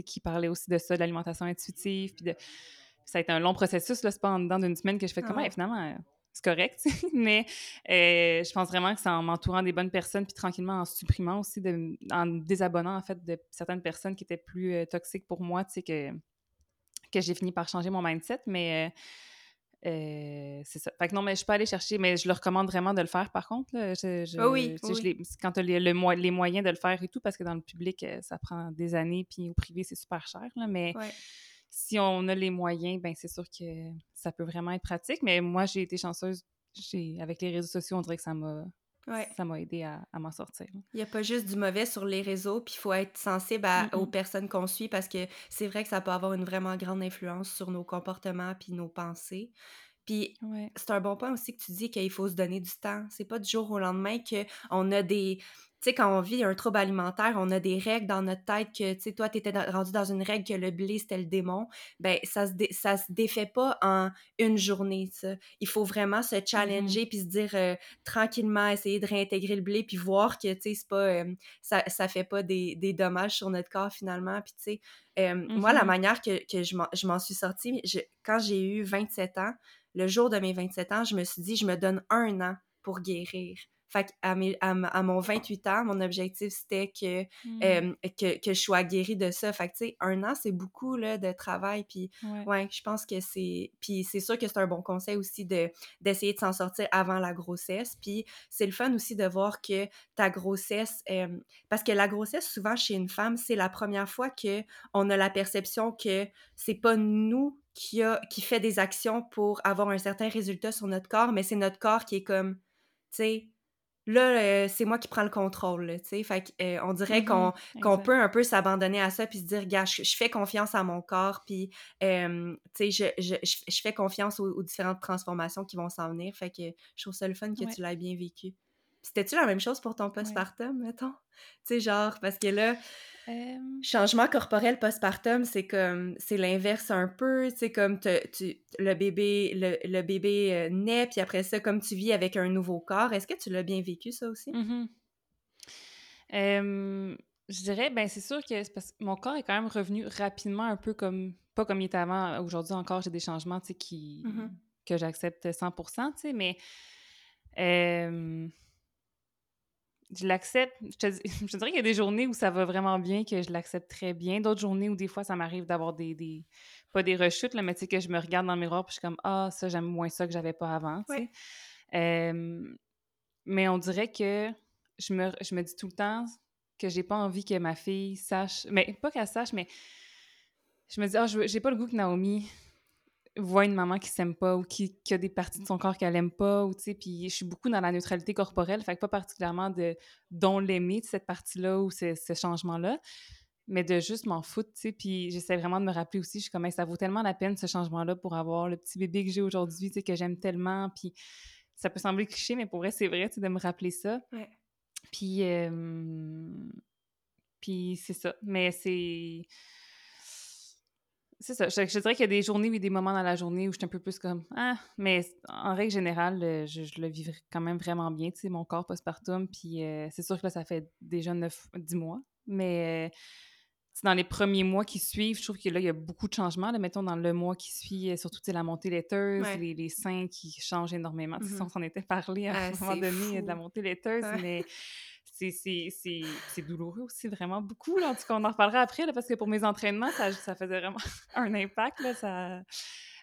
qui parlaient aussi de ça, de l'alimentation intuitive. Puis de... ça a été un long processus, là, c'est pas en dedans d'une semaine que je fais comme, ah. finalement, c'est correct. Mais euh, je pense vraiment que c'est en m'entourant des bonnes personnes, puis tranquillement en supprimant aussi, de, en désabonnant, en fait, de certaines personnes qui étaient plus euh, toxiques pour moi, tu sais, que, que j'ai fini par changer mon mindset. Mais euh, c'est ça. Fait que non, mais je peux aller chercher, mais je le recommande vraiment de le faire par contre. Ah oui, quand tu as les, les, moyens de le faire et tout, parce que dans le public, euh, ça prend des années, puis au privé, c'est super cher. Là, mais si on a les moyens, ben c'est sûr que ça peut vraiment être pratique. Mais moi, j'ai été chanceuse. Avec les réseaux sociaux, on dirait que ça m'a ça m'a aidé à, m'en sortir. Il n'y a pas juste du mauvais sur les réseaux, puis il faut être sensible aux personnes qu'on suit parce que c'est vrai que ça peut avoir une vraiment grande influence sur nos comportements puis nos pensées. Puis c'est un bon point aussi que tu dis qu'il faut se donner du temps. C'est pas du jour au lendemain qu'on a des, tu sais, quand on vit un trouble alimentaire, on a des règles dans notre tête que, tu sais, toi, tu étais rendu dans une règle que le blé, c'était le démon. Ben, ça se, ça se défait pas en une journée, ça. Il faut vraiment se mm-hmm. challenger puis se dire euh, tranquillement, essayer de réintégrer le blé puis voir que, tu sais, c'est pas, euh, ça, ça fait pas des, des, dommages sur notre corps finalement. Puis, tu sais, euh, moi, la mm-hmm. manière que, que je m'en suis sortie, quand j'ai eu 27 ans, le jour de mes 27 ans, je me suis dit, je me donne un an pour guérir. Fait à, à, mon 28 ans, mon objectif, c'était que, mmh. que, que, je sois guérie de ça. Fait que, tu sais, un an, c'est beaucoup là, de travail. Puis, ouais. je pense que c'est... Puis c'est sûr que c'est un bon conseil aussi de, d'essayer de s'en sortir avant la grossesse. Puis c'est le fun aussi de voir que ta grossesse... parce que la grossesse, souvent, chez une femme, c'est la première fois qu'on a la perception que c'est pas nous qui, a, qui fait des actions pour avoir un certain résultat sur notre corps, mais c'est notre corps qui est comme, tu sais, là, euh, c'est moi qui prends le contrôle, tu sais. Fait euh, on dirait mm-hmm. qu'on peut un peu s'abandonner à ça puis se dire, gars, je, fais confiance à mon corps puis, tu sais, je, je, je, fais confiance aux, différentes transformations qui vont s'en venir. Fait que je trouve ça le fun que tu l'aies bien vécu. C'était-tu la même chose pour ton postpartum, mettons? Tu sais, genre, parce que là, changement corporel postpartum, c'est comme, c'est l'inverse un peu, tu sais, comme tu, le bébé, le, bébé euh, naît, puis après ça, comme tu vis avec un nouveau corps, est-ce que tu l'as bien vécu, ça aussi? Mmh je dirais, ben c'est sûr que, parce que mon corps est quand même revenu rapidement, un peu comme, pas comme il était avant, aujourd'hui encore, j'ai des changements, tu sais, qui, mmh que j'accepte 100%, tu sais, mais je l'accepte. Je, te, je dirais qu'il y a des journées où ça va vraiment bien, que je l'accepte très bien. D'autres journées où des fois, ça m'arrive d'avoir des, des, Pas des rechutes, là, mais tu sais, que je me regarde dans le miroir puis je suis comme Ah, ça, j'aime moins ça que j'avais pas avant. Mais on dirait que je me, je me dis tout le temps que j'ai pas envie que ma fille sache. Mais pas qu'elle sache, mais je me dis Ah, j'ai pas le goût que Naomi voit une maman qui s'aime pas ou qui, a des parties de son corps qu'elle aime pas ou tu sais puis je suis beaucoup dans la neutralité corporelle fait que pas particulièrement de dont l'aimer de cette partie-là ou ce, changement-là mais de juste m'en foutre tu sais puis j'essaie vraiment de me rappeler aussi je suis comme ça vaut tellement la peine ce changement-là pour avoir le petit bébé que j'ai aujourd'hui tu sais que j'aime tellement puis ça peut sembler cliché mais pour vrai c'est vrai tu sais de me rappeler ça. Puis puis c'est ça mais c'est c'est ça. Je, dirais qu'il y a des journées et des moments dans la journée où je suis un peu plus comme Ah, mais en règle générale, euh, je, le vis quand même vraiment bien, tu sais, mon corps postpartum. Puis euh, c'est sûr que là, ça fait déjà 9, 10 mois. Mais euh, dans les premiers mois qui suivent, je trouve que là, il y a beaucoup de changements. Là, mettons, dans le mois qui suit, surtout la montée laiteuse, les, seins qui changent énormément. Mm-hmm. On s'en était parlé à un ah, moment donné de la montée laiteuse, mais c'est douloureux aussi, vraiment beaucoup. Là. En tout cas, on en reparlera après, parce que pour mes entraînements, ça, ça faisait vraiment un impact. Là, ça...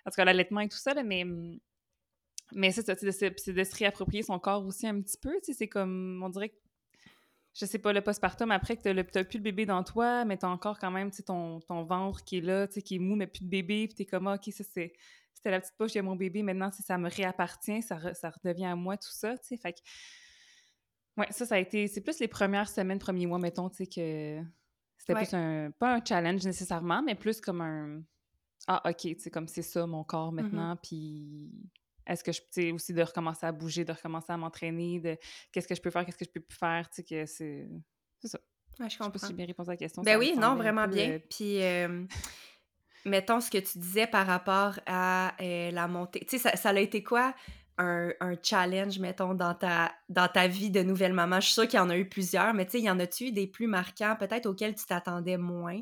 En tout cas, l'allaitement et tout ça, là, mais, mais c'est ça, c'est de, se réapproprier son corps aussi un petit peu. C'est comme, on dirait que, je sais pas, le postpartum, après que tu n'as plus le bébé dans toi, mais tu as encore quand même ton, ton ventre qui est là, qui est mou, mais plus de bébé, puis tu es comme, ah, OK, ça c'est c'était la petite poche, a mon bébé, maintenant, ça me réappartient, ça, ça redevient à moi, tout ça, tu sais. Fait que oui, ça, ça a été. C'est plus les premières semaines, premiers mois, mettons, tu sais, que c'était plus un. Pas un challenge nécessairement, mais plus comme un. Ah, OK, tu sais, comme c'est ça mon corps mmh maintenant, puis est-ce que je peux aussi de recommencer à bouger, de recommencer à m'entraîner, de qu'est-ce que je peux faire, qu'est-ce que je peux plus faire, tu sais, que c'est. C'est ça. Ouais, je comprends. Je sais pas si bien répondu à la question. Ben oui, non, vraiment bien. Euh, puis. mettons ce que tu disais par rapport à euh, la montée. Tu sais, ça, ça, a été quoi un, challenge, mettons, dans ta, dans ta vie de nouvelle maman? Je suis sûre qu'il y en a eu plusieurs, mais tu sais, y en a-tu des plus marquants, peut-être auxquels tu t'attendais moins?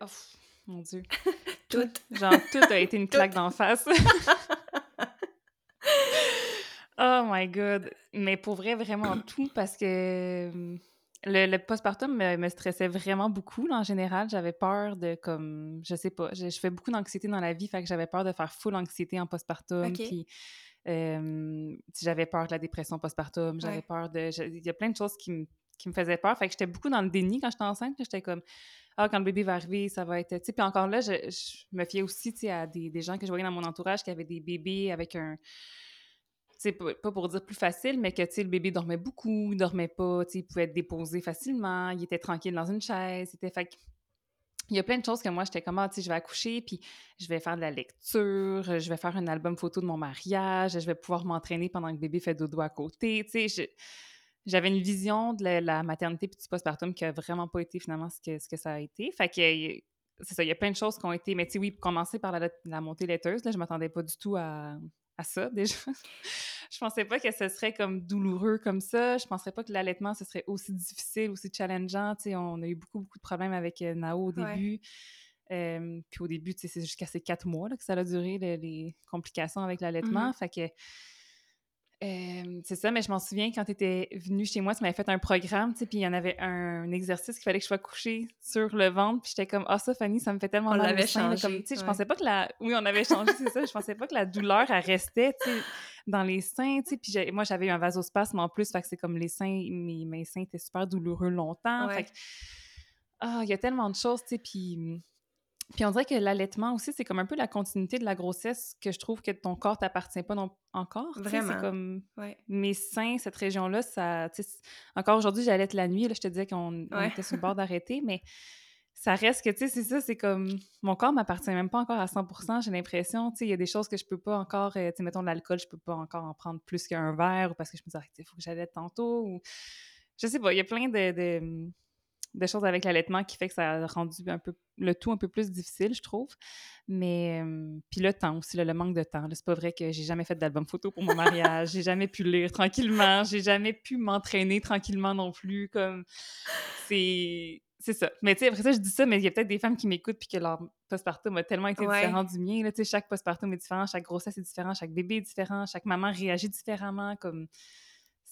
Oh, mon Dieu. tout. Genre, tout a été une claque d'en face. oh my God. Mais pour vrai, vraiment tout, parce que le, postpartum me, stressait vraiment beaucoup, en général. J'avais peur de, comme, je sais pas, je, fais beaucoup d'anxiété dans la vie, fait que j'avais peur de faire full anxiété en postpartum. Puis j'avais peur de la dépression postpartum, j'avais peur de. Il y a plein de choses qui me, qui me faisaient peur. Fait que j'étais beaucoup dans le déni quand j'étais enceinte. J'étais comme, ah, quand le bébé va arriver, ça va être. Puis encore là, je, me fiais aussi à des, des gens que je voyais dans mon entourage qui avaient des bébés avec un sais, pas pour dire plus facile, mais que, le bébé dormait beaucoup, il dormait pas, il pouvait être déposé facilement, il était tranquille dans une chaise, c'était fait il y a plein de choses que moi, j'étais comme, ah, tu sais, je vais accoucher, puis je vais faire de la lecture, je vais faire un album photo de mon mariage, je vais pouvoir m'entraîner pendant que le bébé fait dodo à côté, tu sais, j'avais une vision de la, maternité puis du postpartum qui a vraiment pas été finalement ce que, ce que ça a été. Fait que c'est ça, il y a plein de choses qui ont été, mais tu sais, oui, commencer par la, la montée laiteuse, là, je m'attendais pas du tout à, à ça déjà. je pensais pas que ce serait comme douloureux comme ça. Je penserais pas que l'allaitement ce serait aussi difficile, aussi challengeant. on a eu beaucoup, beaucoup de problèmes avec euh, Nao au début. puis au début, c'est jusqu'à ces quatre mois là, que ça a duré, les, complications avec l'allaitement. Mm-hmm. Fait que c'est ça, mais je m'en souviens quand tu étais venue chez moi, tu m'avais fait un programme, tu sais, puis il y en avait un, exercice qu'il fallait que je sois couchée sur le ventre, puis j'étais comme « Ah, ça, Fanny, ça me fait tellement on mal l'avait changé, comme, tu sais, je pensais pas que la... Oui, on avait changé, c'est ça, je pensais pas que la douleur, elle restait, tu sais, dans les seins, tu sais, puis moi, j'avais eu un vasospasme en plus, fait que c'est comme les seins, mes, mes seins étaient super douloureux longtemps, fait que... Ah, il y a tellement de choses, tu sais, puis puis on dirait que l'allaitement aussi, c'est comme un peu la continuité de la grossesse que je trouve que ton corps t'appartient pas non encore. Vraiment. C'est comme mes seins, cette région-là, ça. Encore aujourd'hui, j'allaite la nuit. Là, je te disais qu'on était sur le bord d'arrêter, mais ça reste que, tu sais, c'est ça, c'est comme. Mon corps m'appartient même pas encore à 100% j'ai l'impression. Tu sais, il y a des choses que je peux pas encore. Euh, tu sais, mettons de l'alcool, je peux pas encore en prendre plus qu'un verre ou parce que je me dis, il faut que j'allaite tantôt. Ou... Je sais pas, il y a plein de de choses avec l'allaitement qui fait que ça a rendu un peu le tout un peu plus difficile, je trouve. Mais puis le temps aussi, le manque de temps. C'est pas vrai que j'ai jamais fait d'album photo pour mon mariage, j'ai jamais pu lire tranquillement, j'ai jamais pu m'entraîner tranquillement non plus. Comme c'est c'est ça. Mais tu sais, après ça, je dis ça, mais il y a peut-être des femmes qui m'écoutent puis que leur postpartum a tellement été différent du mien. Là, tu sais, chaque postpartum est différent, chaque grossesse est différent, chaque bébé est différent, chaque maman réagit différemment. Comme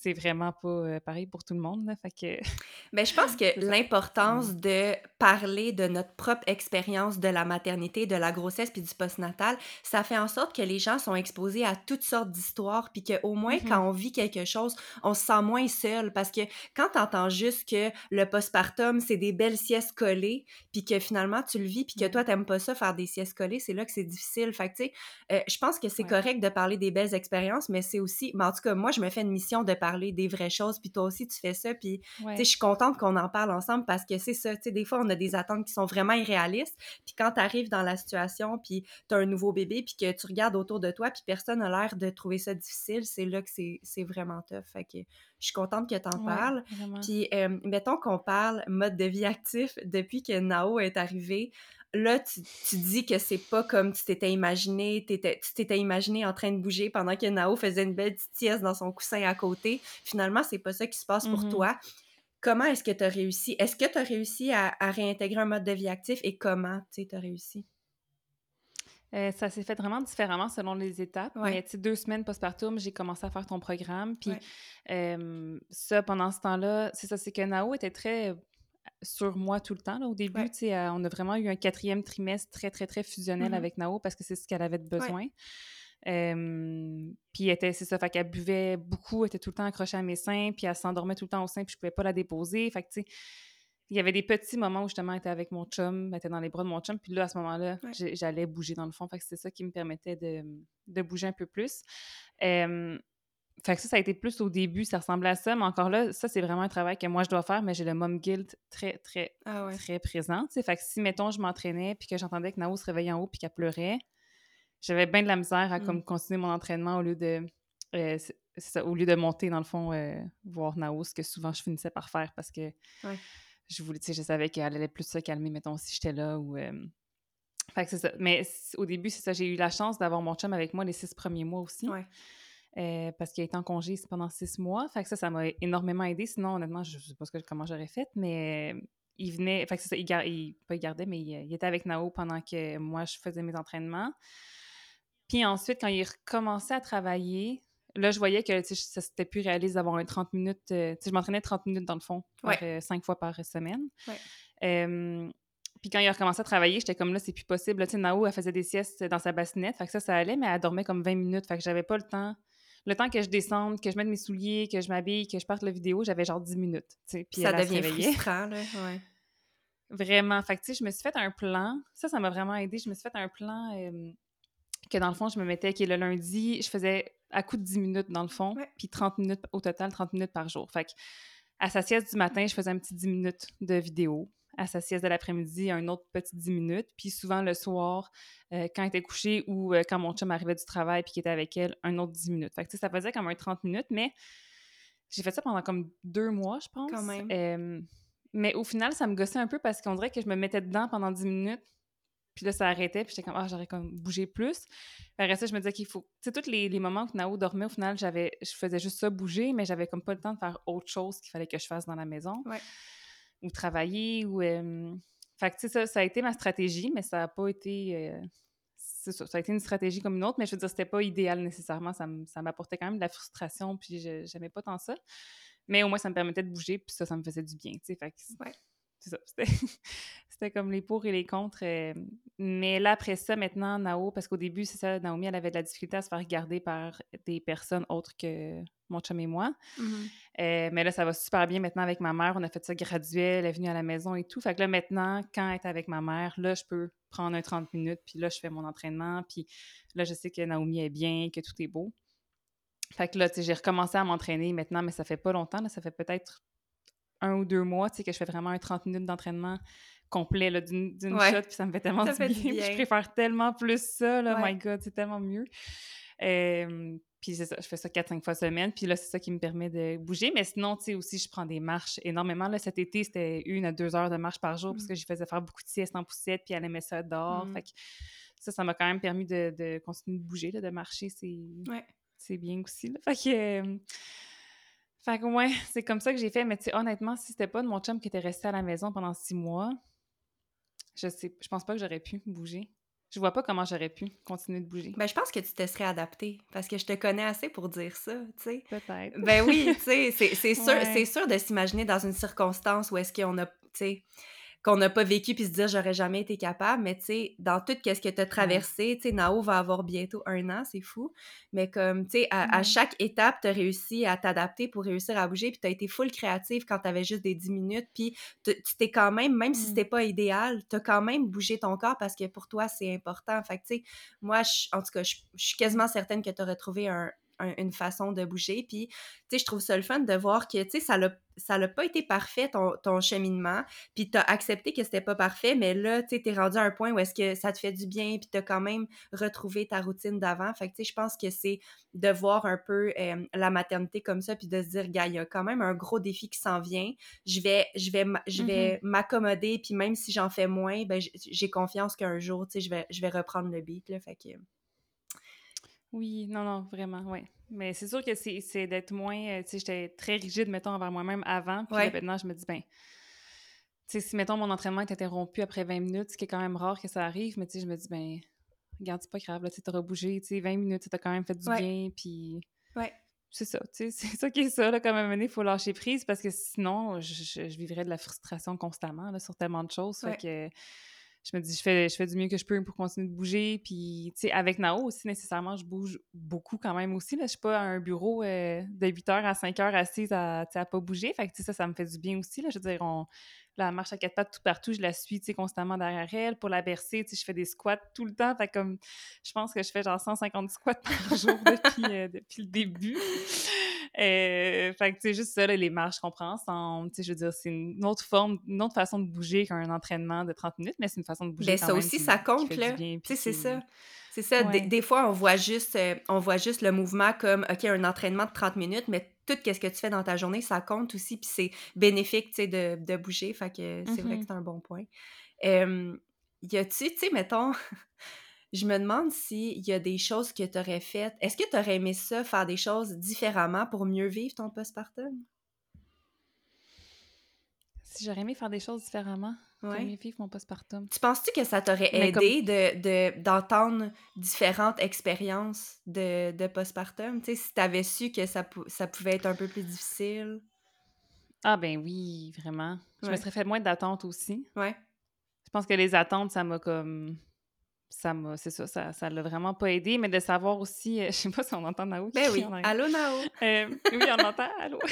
c'est vraiment pas euh, pareil pour tout le monde. Là, fait que... Mais je pense que l'importance de parler de notre propre expérience de la maternité, de la grossesse puis du postnatal, ça fait en sorte que les gens sont exposés à toutes sortes d'histoires puis qu'au moins mmh quand on vit quelque chose, on se sent moins seul parce que quand tu entends juste que le postpartum, c'est des belles siestes collées puis que finalement tu le vis puis que toi t'aimes pas ça faire des siestes collées, c'est là que c'est difficile. Fait que tu sais, euh, je pense que c'est correct de parler des belles expériences, mais c'est aussi, mais en tout cas, moi je me fais une mission de parler des vraies choses, puis toi aussi, tu fais ça, puis je suis contente qu'on en parle ensemble parce que c'est ça, tu sais, des fois, on a des attentes qui sont vraiment irréalistes, puis quand tu arrives dans la situation, puis tu as un nouveau bébé, puis que tu regardes autour de toi, puis personne n'a l'air de trouver ça difficile, c'est là que c'est vraiment tough, fait que je suis contente que tu en parles. Puis, euh, mettons qu'on parle mode de vie actif depuis que Nao est arrivé là, tu, dis que c'est pas comme tu t'étais imaginé, tu t'étais imaginé en train de bouger pendant que Nao faisait une belle petite sieste dans son coussin à côté. Finalement, c'est pas ça qui se passe pour mm-hmm. toi. Comment est-ce que tu as réussi? Est-ce que tu as réussi à, réintégrer un mode de vie actif et comment tu as réussi? Euh, ça s'est fait vraiment différemment selon les étapes. Ouais. Mais deux semaines postpartum, j'ai commencé à faire ton programme. Puis ça, pendant ce temps-là, c'est ça, c'est que Nao était très sur moi tout le temps. Là. Au début, euh, on a vraiment eu un quatrième trimestre très, très, très fusionnel mm-hmm. avec Nao parce que c'est ce qu'elle avait besoin. puis était, c'est ça, fait qu'elle buvait beaucoup, elle était tout le temps accrochée à mes seins, puis elle s'endormait tout le temps au sein, puis je pouvais pas la déposer. Fait que, tu sais, il y avait des petits moments où justement elle était avec mon chum, elle était dans les bras de mon chum, puis là, à ce moment-là, j'allais bouger dans le fond. Fait que c'est ça qui me permettait de, de bouger un peu plus. Fait que ça, ça a été plus au début, ça ressemblait à ça, mais encore là, ça, c'est vraiment un travail que moi, je dois faire, mais j'ai le mom guilt très, très, ah très présent. Fait que si, mettons, je m'entraînais, puis que j'entendais que Nao se réveillait en haut, puis qu'elle pleurait, j'avais bien de la misère à comme, mmh. continuer mon entraînement au lieu de... Euh, au lieu de monter, dans le fond, euh, voir Nao, ce que souvent je finissais par faire parce que je voulais, je savais qu'elle allait plus se calmer, mettons, si j'étais là ou... Euh, Fait que c'est ça. Mais au début, c'est ça, j'ai eu la chance d'avoir mon chum avec moi les six premiers mois aussi. Ouais. Euh, parce qu'il a été en congé pendant six mois. Fait que ça, ça m'a énormément aidé. Sinon, honnêtement, je sais pas comment j'aurais fait, mais il venait. Fait que ça, il, il, pas il gardait, mais il, était avec Nao pendant que moi, je faisais mes entraînements. Puis ensuite, quand il recommençait à travailler, là, je voyais que ça s'était plus réaliste d'avoir un 30 minutes. Euh, je m'entraînais 30 minutes dans le fond, euh, cinq fois par semaine. puis quand il a recommencé à travailler, j'étais comme là, c'est plus possible. Là, Nao, elle faisait des siestes dans sa bassinette. Fait que ça, ça allait, mais elle dormait comme 20 minutes. Fait que j'avais pas le temps le temps que je descende, que je mette mes souliers, que je m'habille, que je parte la vidéo, j'avais genre 10 minutes. Puis ça devient frustrant, là. Ouais. Vraiment. Fait que, je me suis fait un plan. Ça, ça m'a vraiment aidé. Je me suis fait un plan que, dans le fond, je me mettais, qui est le lundi, je faisais à coup de 10 minutes, dans le fond, puis 30 minutes, au total, 30 minutes par jour. Fait que, à sa sieste du matin, je faisais un petit 10 minutes de vidéo à sa sieste de l'après-midi, un autre petit 10 minutes. Puis souvent le soir, euh, quand elle était couchée ou euh, quand mon chum arrivait du travail puis qu'il était avec elle, un autre 10 minutes. Fait que ça faisait comme un 30 minutes, mais j'ai fait ça pendant comme deux mois, je pense. Quand même. mais au final, ça me gossait un peu parce qu'on dirait que je me mettais dedans pendant 10 minutes. Puis là, ça arrêtait, puis j'étais comme, ah, j'aurais comme bougé plus. Après ça, je me disais qu'il faut. Tu sais, tous les, les, moments que Nao dormait, au final, j'avais, je faisais juste ça bouger, mais j'avais comme pas le temps de faire autre chose qu'il fallait que je fasse dans la maison. Ouais ou travailler. Ou, Fait que, ça, ça a été ma stratégie, mais ça n'a pas été. Ça, ça, a été une stratégie comme une autre, mais je veux dire, c'était pas idéal nécessairement. Ça m'apportait quand même de la frustration, puis j'aimais pas tant ça. Mais au moins, ça me permettait de bouger, puis ça, ça me faisait du bien, tu sais. Fait que, c'est ça. C'était comme les pour et les contre. mais là, après ça, maintenant, Nao, parce qu'au début, c'est ça, Naomi, elle avait de la difficulté à se faire regarder par des personnes autres que mon chum et moi. Mm-hmm. Euh, mais là, ça va super bien maintenant avec ma mère. On a fait ça graduel, elle est venue à la maison et tout. Fait que là, maintenant, quand elle est avec ma mère, là, je peux prendre un 30 minutes, puis là, je fais mon entraînement, puis là, je sais que Naomi est bien, que tout est beau. Fait que là, tu sais, j'ai recommencé à m'entraîner maintenant, mais ça fait pas longtemps, là, ça fait peut-être un ou deux mois, tu sais, que je fais vraiment un 30 minutes d'entraînement complet d'une shot, puis ça me fait tellement du bien. Je préfère tellement plus ça, là, my God, c'est tellement mieux. Euh, puis c'est ça, je fais ça 4-5 fois semaine. Puis là, c'est ça qui me permet de bouger. Mais sinon, tu sais, aussi, je prends des marches énormément. Là, cet été, c'était une à deux heures de marche par jour parce que je faisais faire beaucoup de siestes en poussette, puis elle aimait ça dehors. Mmh. Fait que ça, ça m'a quand même permis de, continuer de bouger, là, de marcher. C'est c'est bien aussi. Là. Fait que... fait que, ouais, c'est comme ça que j'ai fait. Mais tu sais, honnêtement, si c'était pas de mon chum qui était resté à la maison pendant six mois, je sais, je pense pas que j'aurais pu bouger je vois pas comment j'aurais pu continuer de bouger. Ben, je pense que tu te serais adapté parce que je te connais assez pour dire ça, tu sais. Peut-être. Ben oui, tu sais, c'est sûr, sûr de s'imaginer dans une circonstance où est-ce qu'on a, tu sais, qu'on n'a pas vécu puis se dire j'aurais jamais été capable mais tu sais dans tout ce que tu as traversé tu sais Nao va avoir bientôt un an c'est fou. Mais comme tu sais à, chaque étape tu as réussi à t'adapter pour réussir à bouger puis tu as été full créative quand tu avais juste des 10 minutes puis tu t'es quand même même si c'était pas idéal tu as quand même bougé ton corps parce que pour toi c'est important. Fait que tu sais moi en tout cas je suis quasiment certaine que tu as retrouvé un, une façon de bouger. Puis, tu sais, je trouve ça le fun de voir que, tu sais, ça l'a ça n'a pas été parfait ton, ton cheminement, puis tu as accepté que c'était pas parfait, mais là, tu es rendu à un point où est-ce que ça te fait du bien, puis tu as quand même retrouvé ta routine d'avant. Fait que, tu sais, je pense que c'est de voir un peu la maternité comme ça, puis de se dire, gars, il y a quand même un gros défi qui s'en vient. Je vais, je vais, je vais mm-hmm. m'accommoder, puis même si j'en fais moins, ben, j'ai confiance qu'un jour, tu sais, je vais, je vais reprendre le beat, là. Fait que... Oui, non, non, vraiment, oui. Mais c'est sûr que c'est d'être moins. Euh, tu sais, j'étais très rigide, mettons, envers moi-même avant. Puis maintenant, je me dis, ben, tu sais, si, mettons, mon entraînement est interrompu après 20 minutes, ce qui est quand même rare que ça arrive, mais tu sais, je me dis, ben, regarde, c'est pas grave, là, tu t'auras bougé, tu sais, 20 minutes, t'as quand même fait du bien, puis. Ouais. C'est ça, tu sais, c'est ça qui est ça, là, comme un moment il faut lâcher prise parce que sinon, je, vivrais de la frustration constamment, là, sur tellement de choses. Fait que je me dis, je fais, je fais du mieux que je peux pour continuer de bouger. Puis, tu sais, avec Nao aussi, nécessairement, je bouge beaucoup quand même aussi. Là. Je suis pas à un bureau euh, de 8 h à 5 h assise à, à pas bouger. Fait que, ça, ça me fait du bien aussi. Là. Je veux dire, on, la marche à quatre pattes tout partout, je la suis, tu sais, constamment derrière elle. Pour la bercer, tu sais, je fais des squats tout le temps. Fait comme, je pense que je fais genre 150 squats par jour depuis, euh, depuis le début. Fait que, tu sais, juste ça, les marches qu'on prend ensemble, tu sais, je veux dire, c'est une autre forme, une autre façon de bouger qu'un entraînement de 30 minutes, mais c'est une façon de bouger Mais ben, ça aussi, ça compte, là. Tu sais, c'est ça. C'est ça. Des, fois, on voit, juste, euh, on voit juste le mouvement comme, OK, un entraînement de 30 minutes, mais tout ce que tu fais dans ta journée, ça compte aussi, puis c'est bénéfique, tu sais, de, de, bouger. Fait que c'est vrai que mm-hmm. c'est un bon point. y a-tu, tu sais, mettons, je me demande s'il y a des choses que tu aurais faites. Est-ce que tu aurais aimé ça, faire des choses différemment pour mieux vivre ton postpartum? Si j'aurais aimé faire des choses différemment pour Ouais. mieux vivre mon postpartum. Tu penses-tu que ça t'aurait comme- aidé de, de- d'entendre différentes expériences de, de postpartum? Tu sais, si t'avais su que ça, ça pouvait être un peu plus difficile? Ah ben oui, vraiment. Je Ouais. me serais fait moins d'attentes aussi. Ouais. Je pense que les attentes, ça m'a comme... Ça m'a... C'est ça, ça ça l'a vraiment pas aidé, mais de savoir aussi... euh, je sais pas si on entend Nao Ben oui. Allô, Nao? Euh, oui, on entend, allô?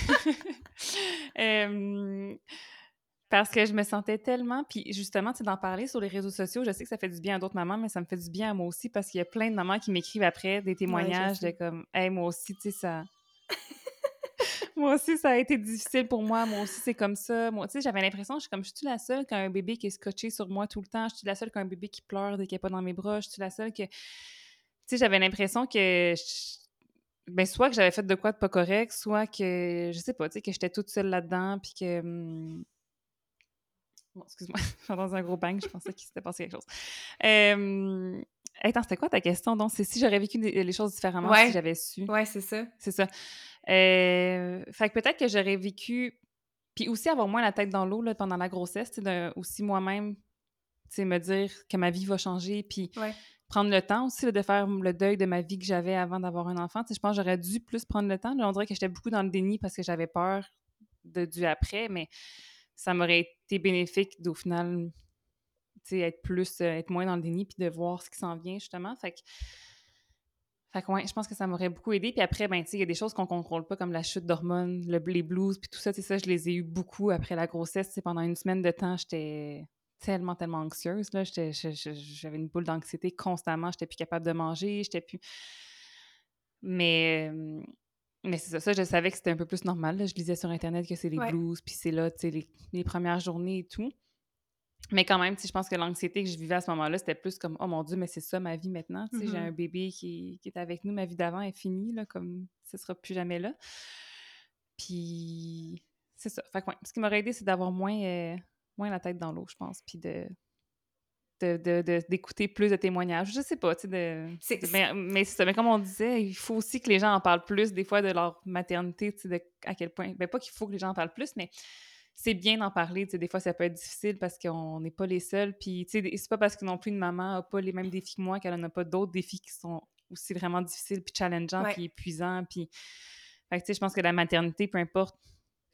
Euh, parce que je me sentais tellement, puis justement, tu d'en parler sur les réseaux sociaux, je sais que ça fait du bien à d'autres mamans, mais ça me fait du bien à moi aussi parce qu'il y a plein de mamans qui m'écrivent après des témoignages de comme, hey, moi aussi, tu sais, ça. moi aussi, ça a été difficile pour moi. Moi aussi, c'est comme ça. Moi, tu sais, j'avais l'impression, je suis comme, je suis la seule qui un bébé qui est scotché sur moi tout le temps? Je suis la seule qui un bébé qui pleure dès qu'il n'est pas dans mes bras? Je suis la seule que. Tu sais, j'avais l'impression que. Ben, soit que j'avais fait de quoi de pas correct, soit que, je sais pas, tu sais, que j'étais toute seule là-dedans, puis que... hum, Bon, excuse-moi, dans un gros bang, je pensais qu'il s'était passé quelque chose. Euh... Attends, c'était quoi ta question? Donc, c'est si j'aurais vécu les choses différemment Ouais. si j'avais su. Ouais, c'est ça. C'est ça. Euh, Fait que peut-être que j'aurais vécu... Puis aussi avoir moins la tête dans l'eau là, pendant la grossesse, de aussi moi-même, me dire que ma vie va changer, puis Ouais. prendre le temps aussi là, de faire le deuil de ma vie que j'avais avant d'avoir un enfant. Je pense que j'aurais dû plus prendre le temps. Là, on dirait que j'étais beaucoup dans le déni parce que j'avais peur de, du après, mais ça m'aurait été bénéfique d'au final, être plus, euh, être moins dans le déni puis de voir ce qui s'en vient, justement. Fait que, fait que ouais, je pense que ça m'aurait beaucoup aidé. Puis après, ben, tu sais, il y a des choses qu'on contrôle pas, comme la chute d'hormones, le, les blues, puis tout ça, ça, je les ai eu beaucoup après la grossesse. Pendant une semaine de temps, j'étais tellement, tellement anxieuse, J'avais une boule d'anxiété constamment. J'étais plus capable de manger, j'étais plus... Mais... euh, Mais c'est ça, ça, je savais que c'était un peu plus normal. là. Je lisais sur Internet que c'est les Ouais. blues, puis c'est là, tu sais, les, les premières journées et tout. Mais quand même, je pense que l'anxiété que je vivais à ce moment-là, c'était plus comme « Oh mon Dieu, mais c'est ça ma vie maintenant. J'ai Mhm. un bébé qui, qui est avec nous, ma vie d'avant est finie, là, comme ce sera plus jamais là. » Puis c'est ça. Fait que ouais, ce qui m'aurait aidé, c'est d'avoir moins, euh, moins la tête dans l'eau, je pense, puis de de- de- de- d'écouter plus de témoignages. Je sais pas, tu sais, de... Mais, mais c'est ça. Mais comme on disait, il faut aussi que les gens en parlent plus, des fois, de leur maternité, tu sais, de à quel point... Ben, pas qu'il faut que les gens en parlent plus, mais c'est bien d'en parler, tu sais, des fois, ça peut être difficile parce qu'on n'est pas les seuls, puis, tu c'est pas parce que non plus une maman a pas les mêmes défis que moi qu'elle en a pas d'autres défis qui sont aussi vraiment difficiles, puis challengeants, Ouais. puis épuisants, puis... Fait que, tu sais, je pense que la maternité, peu importe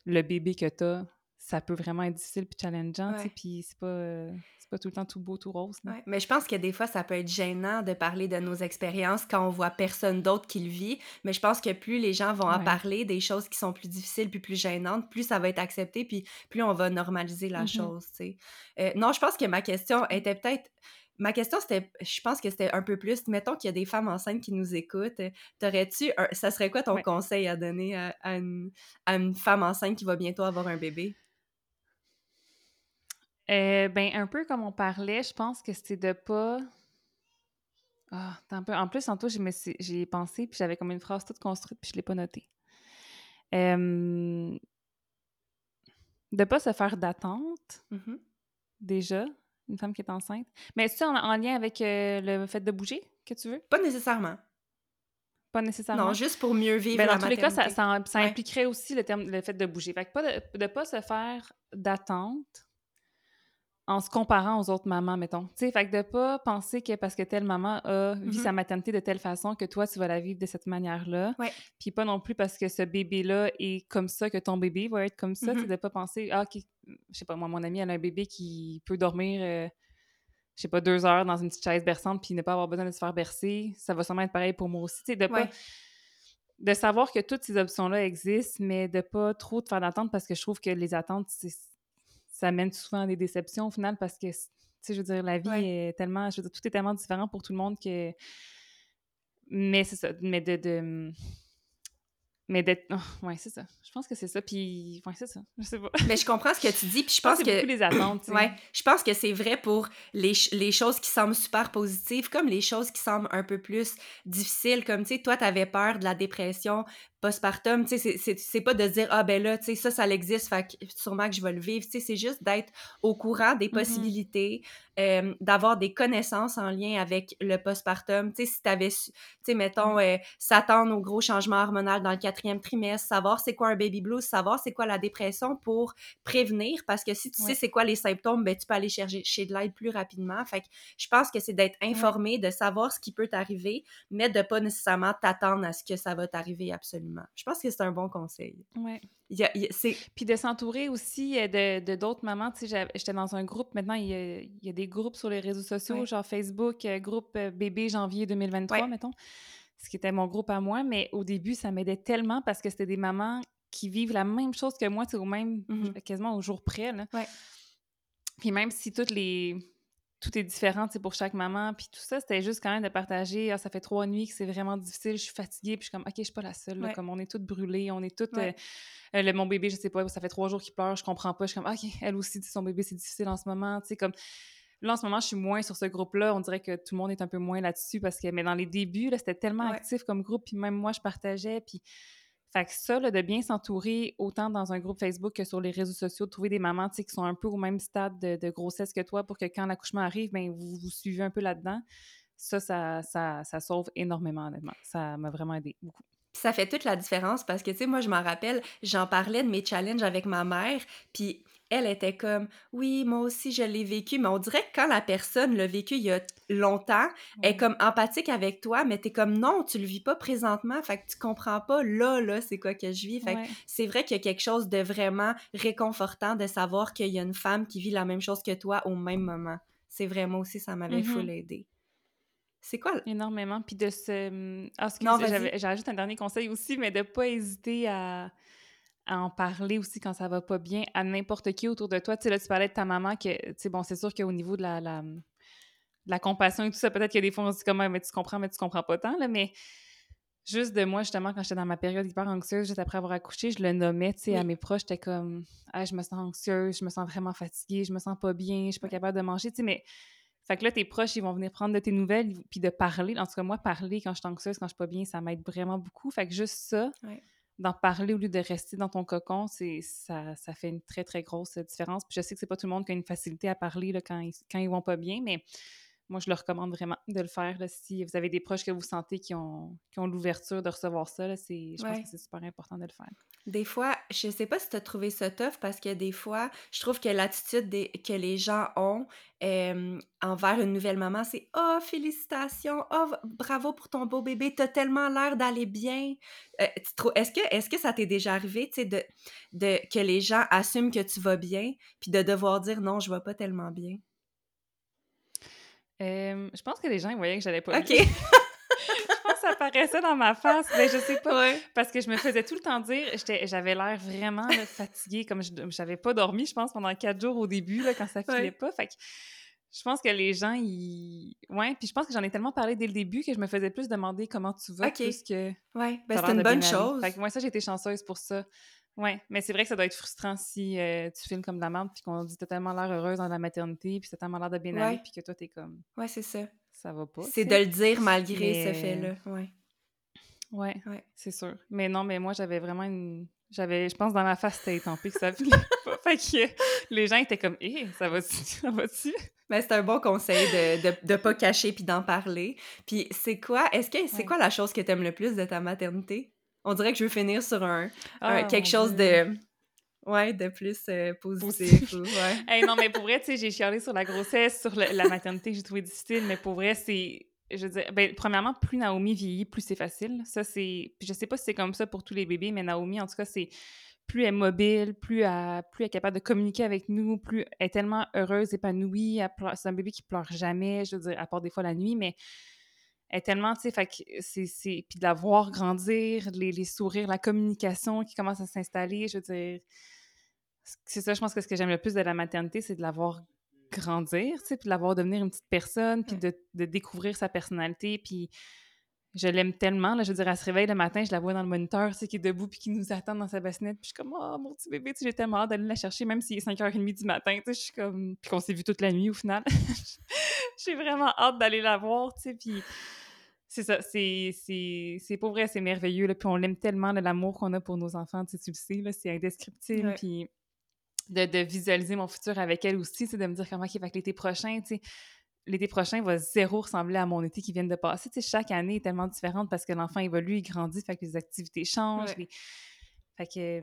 le bébé que t'as, ça peut vraiment être difficile puis challengeant, tu puis c'est pas, euh, c'est pas tout le temps tout beau, tout rose. Ouais, Mais je pense que des fois, ça peut être gênant de parler de nos expériences quand on voit personne d'autre qui le vit. Mais je pense que plus les gens vont en parler des choses qui sont plus difficiles puis plus gênantes, plus ça va être accepté puis plus on va normaliser la Mhm. chose, tu sais. Euh, non, je pense que ma question était peut-être... Ma question, c'était... Je pense que c'était un peu plus... Mettons qu'il y a des femmes enceintes qui nous écoutent. T'aurais-tu... Ça serait quoi ton Ouais. conseil à donner à, à une, à une femme enceinte qui va bientôt avoir un bébé? Euh, ben, un peu comme on parlait, je pense que c'est de pas. Ah, un peu. En plus, tantôt, j'y ai pensé, puis j'avais comme une phrase toute construite, puis je l'ai pas notée. Euh, De pas se faire d'attente, Mhm. déjà, une femme qui est enceinte. Mais c'est en, en lien avec euh, le fait de bouger que tu veux? Pas nécessairement. Pas nécessairement? Non, juste pour mieux vivre Ben, la dans tous les cas, ça, Ouais. impliquerait aussi le, terme, le fait de bouger. Fait que pas de ne pas se faire d'attente en se comparant aux autres mamans, mettons. Tu sais, fait que de pas penser que parce que telle maman a vu Mhm. sa maternité de telle façon que toi, tu vas la vivre de cette manière-là. Ouais. Puis pas non plus parce que ce bébé-là est comme ça que ton bébé va être comme ça. Mhm. de pas penser, ah, OK, je sais pas, moi, mon amie, elle a un bébé qui peut dormir... euh, je sais pas, deux heures dans une petite chaise berçante puis ne pas avoir besoin de se faire bercer, ça va sûrement être pareil pour moi aussi. Tu sais, de pas Ouais. de savoir que toutes ces options-là existent, mais de pas trop te faire d'attente parce que je trouve que les attentes, c'est- ça mène souvent à des déceptions au final parce que, tu sais, je veux dire, la vie Ouais. est tellement, je veux dire, tout est tellement différent pour tout le monde que. Mais c'est ça, mais de. de... mais d'être. Oh, ouais, c'est ça. Je pense que c'est ça. Puis, ouais, c'est ça. Je sais pas. Mais je comprends ce que tu dis. Puis je pense, que. C'est les attentes. Ouais. Je pense que c'est vrai pour les, les choses qui semblent super positives, comme les choses qui semblent un peu plus difficiles. Comme, tu sais, toi, t'avais peur de la dépression postpartum, tu sais, c'est pas de dire ah ben là, tu sais, ça, ça existe, fait que sûrement que je vais le vivre. Tu sais, c'est juste d'être au courant des mm-hmm. possibilités, euh, d'avoir des connaissances en lien avec le postpartum. Tu sais, si t'avais, tu sais, mettons, mm. euh, s'attendre au gros changement hormonal dans le quatrième trimestre, savoir c'est quoi un baby blues, savoir c'est quoi la dépression pour prévenir, parce que si tu sais c'est quoi les symptômes, ben tu peux aller chercher chez de l'aide plus rapidement. Fait que je pense que c'est d'être informé, de savoir ce qui peut t'arriver, mais de pas nécessairement t'attendre à ce que ça va t'arriver absolument. Je pense que c'est un bon conseil. Oui. Puis de s'entourer aussi euh, de d'autres mamans. Tu sais, j'étais dans un groupe, maintenant, il y, a, des groupes sur les réseaux sociaux, genre Facebook, euh, groupe euh, bébé janvier 2023, mettons, ce qui était mon groupe à moi. Mais au début, ça m'aidait tellement parce que c'était des mamans qui vivent la même chose que moi, au même, mm-hmm. quasiment au jour près. Là. Puis même si toutes les tout est différent pour chaque maman. Puis tout ça, c'était juste quand même de partager. Ah, ça fait trois nuits que c'est vraiment difficile, je suis fatiguée. Puis je suis comme, OK, je suis pas la seule. Comme on est toutes brûlées, on est toutes. Euh, euh, le, mon bébé, je sais pas, ça fait trois jours qu'il pleure, je comprends pas. Je suis comme, OK, elle aussi, son bébé, c'est difficile en ce moment. Tu sais, comme. Là, en ce moment, je suis moins sur ce groupe-là. On dirait que tout le monde est un peu moins là-dessus parce que, mais dans les débuts, c'était tellement actif comme groupe. Puis même moi, je partageais. Puis fait que ça, de bien s'entourer autant dans un groupe Facebook que sur les réseaux sociaux, de trouver des mamans qui sont un peu au même stade de, grossesse que toi pour que quand l'accouchement arrive, ben, vous vous suivez un peu là-dedans. Ça, ça, ça, ça sauve énormément, honnêtement. Ça m'a vraiment aidé beaucoup ça fait toute la différence parce que, tu sais, moi, je m'en rappelle, j'en parlais de mes challenges avec ma mère, puis elle était comme oui, moi aussi je l'ai vécu, mais on dirait que quand la personne l'a vécu il y a longtemps, elle est comme empathique avec toi, mais t'es comme non, tu le vis pas présentement, fait que tu comprends pas là, là, c'est quoi que je vis. Fait que c'est vrai qu'il y a quelque chose de vraiment réconfortant de savoir qu'il y a une femme qui vit la même chose que toi au même moment. C'est vraiment aussi, ça m'avait mm-hmm. full aidé. C'est quoi? Énormément. Puis de se. Ah, j'ajoute un dernier conseil aussi, mais de pas hésiter à à en parler aussi quand ça va pas bien à n'importe qui autour de toi. Tu sais, là, tu parlais de ta maman, que, tu sais, bon, c'est sûr qu'au niveau de la, la, la, compassion et tout ça, peut-être qu'il y a des fois, on se dit comme, mais tu comprends, mais tu comprends pas tant, là, mais juste de moi, justement, quand j'étais dans ma période hyper anxieuse, juste après avoir accouché, je le nommais, tu sais, à mes proches, j'étais comme, ah, je me sens anxieuse, je me sens vraiment fatiguée, je me sens pas bien, je suis pas capable de manger, tu sais, mais. Fait que là, tes proches, ils vont venir prendre de tes nouvelles, puis de parler. En tout cas, moi, parler quand je suis anxieuse, quand je suis pas bien, ça m'aide vraiment beaucoup. Fait que juste ça, d'en parler au lieu de rester dans ton cocon, c'est ça, ça fait une très, très grosse différence. Puis je sais que c'est pas tout le monde qui a une facilité à parler là, quand, ils, quand ils vont pas bien, mais moi, je le recommande vraiment de le faire. si vous avez des proches que vous sentez qui ont, qui ont l'ouverture de recevoir ça, je pense que c'est super important de le faire. Des fois, je sais pas si tu as trouvé ça tough parce que des fois, je trouve que l'attitude que les gens ont envers une nouvelle maman, c'est Oh, félicitations! Oh, bravo pour ton beau bébé! T'as tellement l'air d'aller bien! Euh, est-ce que, est que ça t'est déjà arrivé, tu sais, de, de, que les gens assument que tu vas bien, puis de devoir dire non, je vais pas tellement bien? je pense que les gens voyaient que j'allais pas. je pense que ça paraissait dans ma face, mais je sais pas. Parce que je me faisais tout le temps dire, j'avais l'air vraiment fatiguée, comme je j'avais pas dormi, je pense, pendant quatre jours au début, là, quand ça filait pas. Fait que je pense que les gens, ils. Ouais, puis je pense que j'en ai tellement parlé dès le début que je me faisais plus demander comment tu vas, plus que. Ouais, ben c'est une bonne chose. Fait que moi, ça, j'ai été chanceuse pour ça. Oui, mais c'est vrai que ça doit être frustrant si euh, tu filmes comme de la merde puis qu'on dit t'as tellement l'air heureuse dans la maternité puis t'as tellement l'air de bien aller puis que toi t'es comme. Ouais, c'est ça. Ça va pas. C'est de le dire malgré ce fait-là. Ouais. Ouais, ouais. c'est sûr. Mais non, mais moi j'avais vraiment une. J'avais, je pense, dans ma face, c'était étampé que ça filait pas. Fait que les gens étaient comme, hé, eh, ça va-tu? Ça va-tu? Mais c'est un bon conseil de, de, de pas cacher puis d'en parler. Puis c'est quoi, est-ce que c'est quoi la chose que t'aimes le plus de ta maternité? On dirait que je veux finir sur un, ah, quelque chose de. Ouais, de plus euh, positif. ouais. non, mais pour vrai, tu sais, j'ai chialé sur la grossesse, sur la maternité que j'ai trouvé difficile, mais pour vrai, c'est. Je veux dire, ben, premièrement, plus Naomi vieillit, plus c'est facile. Ça, c'est. Je sais pas si c'est comme ça pour tous les bébés, mais Naomi, en tout cas, c'est. Plus elle est mobile, plus elle, plus elle est capable de communiquer avec nous, plus elle est tellement heureuse, épanouie. C'est un bébé qui pleure jamais, je veux dire, à part des fois la nuit, mais est tellement, tu sais, fait que c'est... Puis de la voir grandir, les, les, sourires, la communication qui commence à s'installer, je veux dire... C'est ça, je pense que ce que j'aime le plus de la maternité, c'est de la voir grandir, tu sais, puis de la voir devenir une petite personne, puis de, de, découvrir sa personnalité, puis je l'aime tellement. Là, je veux dire, elle se réveille le matin, je la vois dans le moniteur, tu sais, qui est debout puis qui nous attend dans sa bassinette. Puis je suis comme, oh, mon petit bébé, tu j'ai tellement hâte d'aller la chercher, même s'il est 5h30 du matin. Tu sais, je suis comme. Puis qu'on s'est vu toute la nuit au final. j'ai vraiment hâte d'aller la voir, tu sais. Puis c'est ça, c'est pour vrai, c'est merveilleux. Là, puis on l'aime tellement, l'amour qu'on a pour nos enfants, tu, sais, tu le sais, c'est indescriptible. Puis de, de, visualiser mon futur avec elle aussi, de me dire comment il va l'été prochain, tu sais l'été prochain va zéro ressembler à mon été qui vient de passer. Tu sais, chaque année est tellement différente parce que l'enfant évolue, il grandit, fait que les activités changent. Fait que,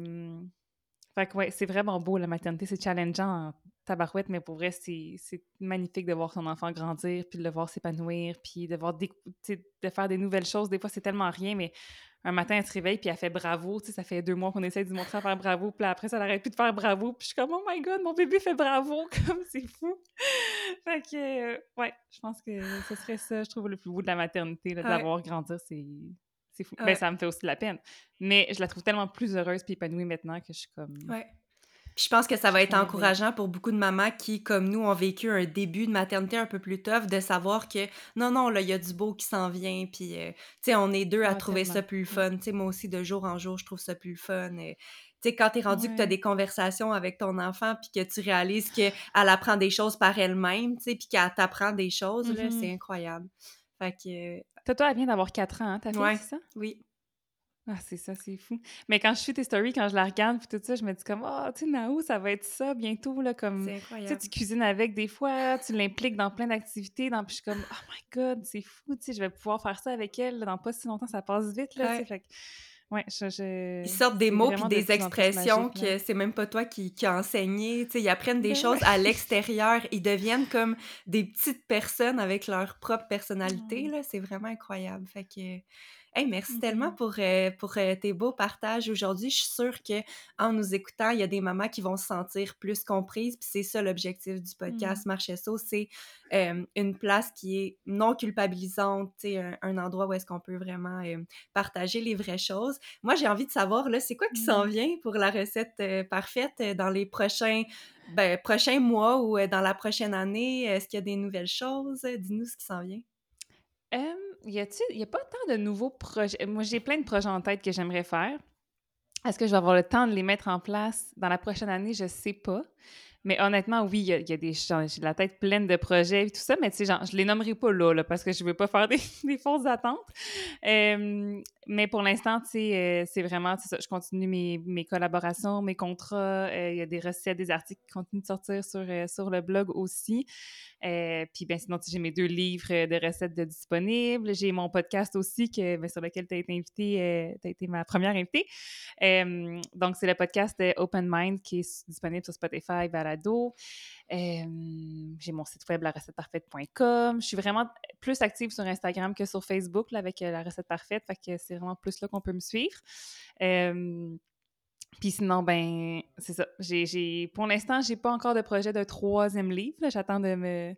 fait que ouais, c'est vraiment beau la maternité, c'est challengeant en tabarouette, mais pour vrai, c'est magnifique de voir son enfant grandir, puis de le voir s'épanouir, puis de voir de faire des nouvelles choses. Des fois, c'est tellement rien, mais un matin, elle se réveille, puis elle fait bravo. Tu sais, ça fait deux mois qu'on essaie de lui montrer à faire bravo, puis après, ça n'arrête plus de faire bravo. Puis je suis comme, oh my god, mon bébé fait bravo, comme c'est fou. fait que, euh, ouais, je pense que ce serait ça, je trouve, le plus beau de la maternité, d'avoir grandi, c'est. C'est fou. Ben, ça me fait aussi de la peine. Mais je la trouve tellement plus heureuse puis épanouie maintenant que je suis comme. Ouais je pense que ça va être encourageant pour beaucoup de mamans qui, comme nous, ont vécu un début de maternité un peu plus tough, de savoir que non, non, là, il y a du beau qui s'en vient, puis, euh, tu sais, on est deux à trouver ça plus fun. Tu sais, moi aussi, de jour en jour, je trouve ça plus fun. tu sais, quand t'es rendu que t'as des conversations avec ton enfant, puis que tu réalises qu'elle apprend des choses par elle-même, tu sais, puis qu'elle t'apprend des choses, là, c'est mm-hmm. incroyable. Fait que... Toi, elle vient d'avoir 4 ans, hein, ta fille, c'est ça? Oui. Ah, c'est ça, c'est fou. Mais quand je fais tes stories, quand je la regarde, puis tout ça, je me dis comme, oh, tu sais, Naou, ça va être ça bientôt, là, comme, tu sais, tu cuisines avec des fois, tu l'impliques dans plein d'activités, puis je suis comme, oh my God, c'est fou, tu sais, je vais pouvoir faire ça avec elle, dans pas si longtemps, ça passe vite, là, sais, Ouais, je, Ils sortent des mots puis des expressions que c'est même pas toi qui, qui as enseigné. Tu sais, ils apprennent des ben choses à l'extérieur. Ils deviennent comme des petites personnes avec leur propre personnalité. Là. C'est vraiment incroyable. Fait que Hey, merci tellement mm-hmm. pour, euh, pour euh, tes beaux partages aujourd'hui. Je suis sûre que en nous écoutant, il y a des mamans qui vont se sentir plus comprises. Puis c'est ça l'objectif du podcast mmh. c'est une place qui est non culpabilisante, un, un endroit où est-ce qu'on peut vraiment partager les vraies choses. Moi, j'ai envie de savoir, là, c'est quoi qui s'en mmh. vient pour la recette parfaite dans les prochains, ben, prochains mois ou dans la prochaine année? Est-ce qu'il y a des nouvelles choses? Dis-nous ce qui s'en vient. Il y a pas tant de nouveaux projets? Moi, j'ai plein de projets en tête que j'aimerais faire. Est-ce que je vais avoir le temps de les mettre en place dans la prochaine année? Je sais pas. Mais honnêtement, oui, il y, a, des j'ai la tête pleine de projets et tout ça, mais tu sais, je les nommerai pas là, parce que je veux pas faire des, fausses attentes. mais pour l'instant, tu sais, euh, c'est vraiment, ça, je continue mes, mes, collaborations, mes contrats, euh, il y a des recettes, des articles qui continuent de sortir sur, euh, sur le blog aussi. puis, ben sinon, j'ai mes deux livres de recettes de disponibles. J'ai mon podcast aussi que, ben, sur lequel tu as été invité, tu as été ma première invitée. donc, c'est le podcast Open Mind qui est disponible sur Spotify, j'ai mon site web, la recette parfaite.com. Je suis vraiment plus active sur Instagram que sur Facebook avec euh, la recette parfaite. Fait que c'est vraiment plus là qu'on peut me suivre. puis sinon, ben, c'est ça. J'ai, pour l'instant, j'ai pas encore de projet de troisième livre. J'attends de me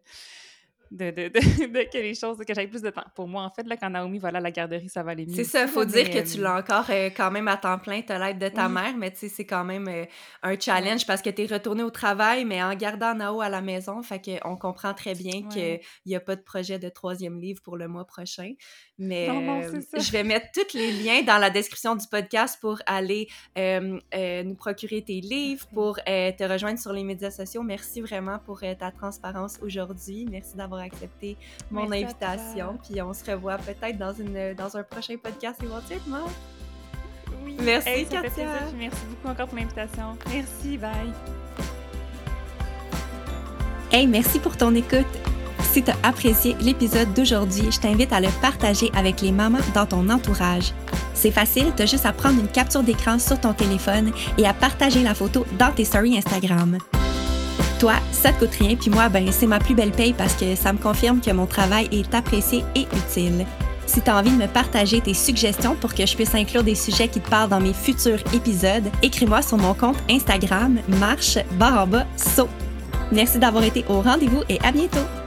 de, de, de, que les choses, que j'aille plus de temps. Pour moi, en fait, là, quand Naomi va à la garderie, ça va aller mieux. C'est ça, il faut dire que tu l'as encore euh, quand même à temps plein, tu as l'aide de ta mère, mais tu sais, c'est quand même euh, un challenge parce que tu es retourné au travail, mais en gardant Nao à la maison, fait qu'on comprend très bien qu'il n'y a pas de projet de troisième livre pour le mois prochain. Mais euh, je vais mettre tous les liens dans la description du podcast pour aller nous procurer tes livres, pour te rejoindre sur les médias sociaux. Merci vraiment pour ta transparence aujourd'hui. Merci d'avoir accepté mon invitation. Puis on se revoit peut-être dans, une, dans un prochain podcast éventuellement. Oui. Merci, Katia. Merci beaucoup encore pour l'invitation. Merci, bye. Hey, merci pour ton écoute. Si tu as apprécié l'épisode d'aujourd'hui, je t'invite à le partager avec les mamans dans ton entourage. C'est facile, tu as juste à prendre une capture d'écran sur ton téléphone et à partager la photo dans tes stories Instagram. Toi, ça te coûte rien, puis moi, ben, c'est ma plus belle paye parce que ça me confirme que mon travail est apprécié et utile. Si tu as envie de me partager tes suggestions pour que je puisse inclure des sujets qui te parlent dans mes futurs épisodes, écris-moi sur mon compte Instagram marche barre saut. Merci d'avoir été au rendez-vous et à bientôt!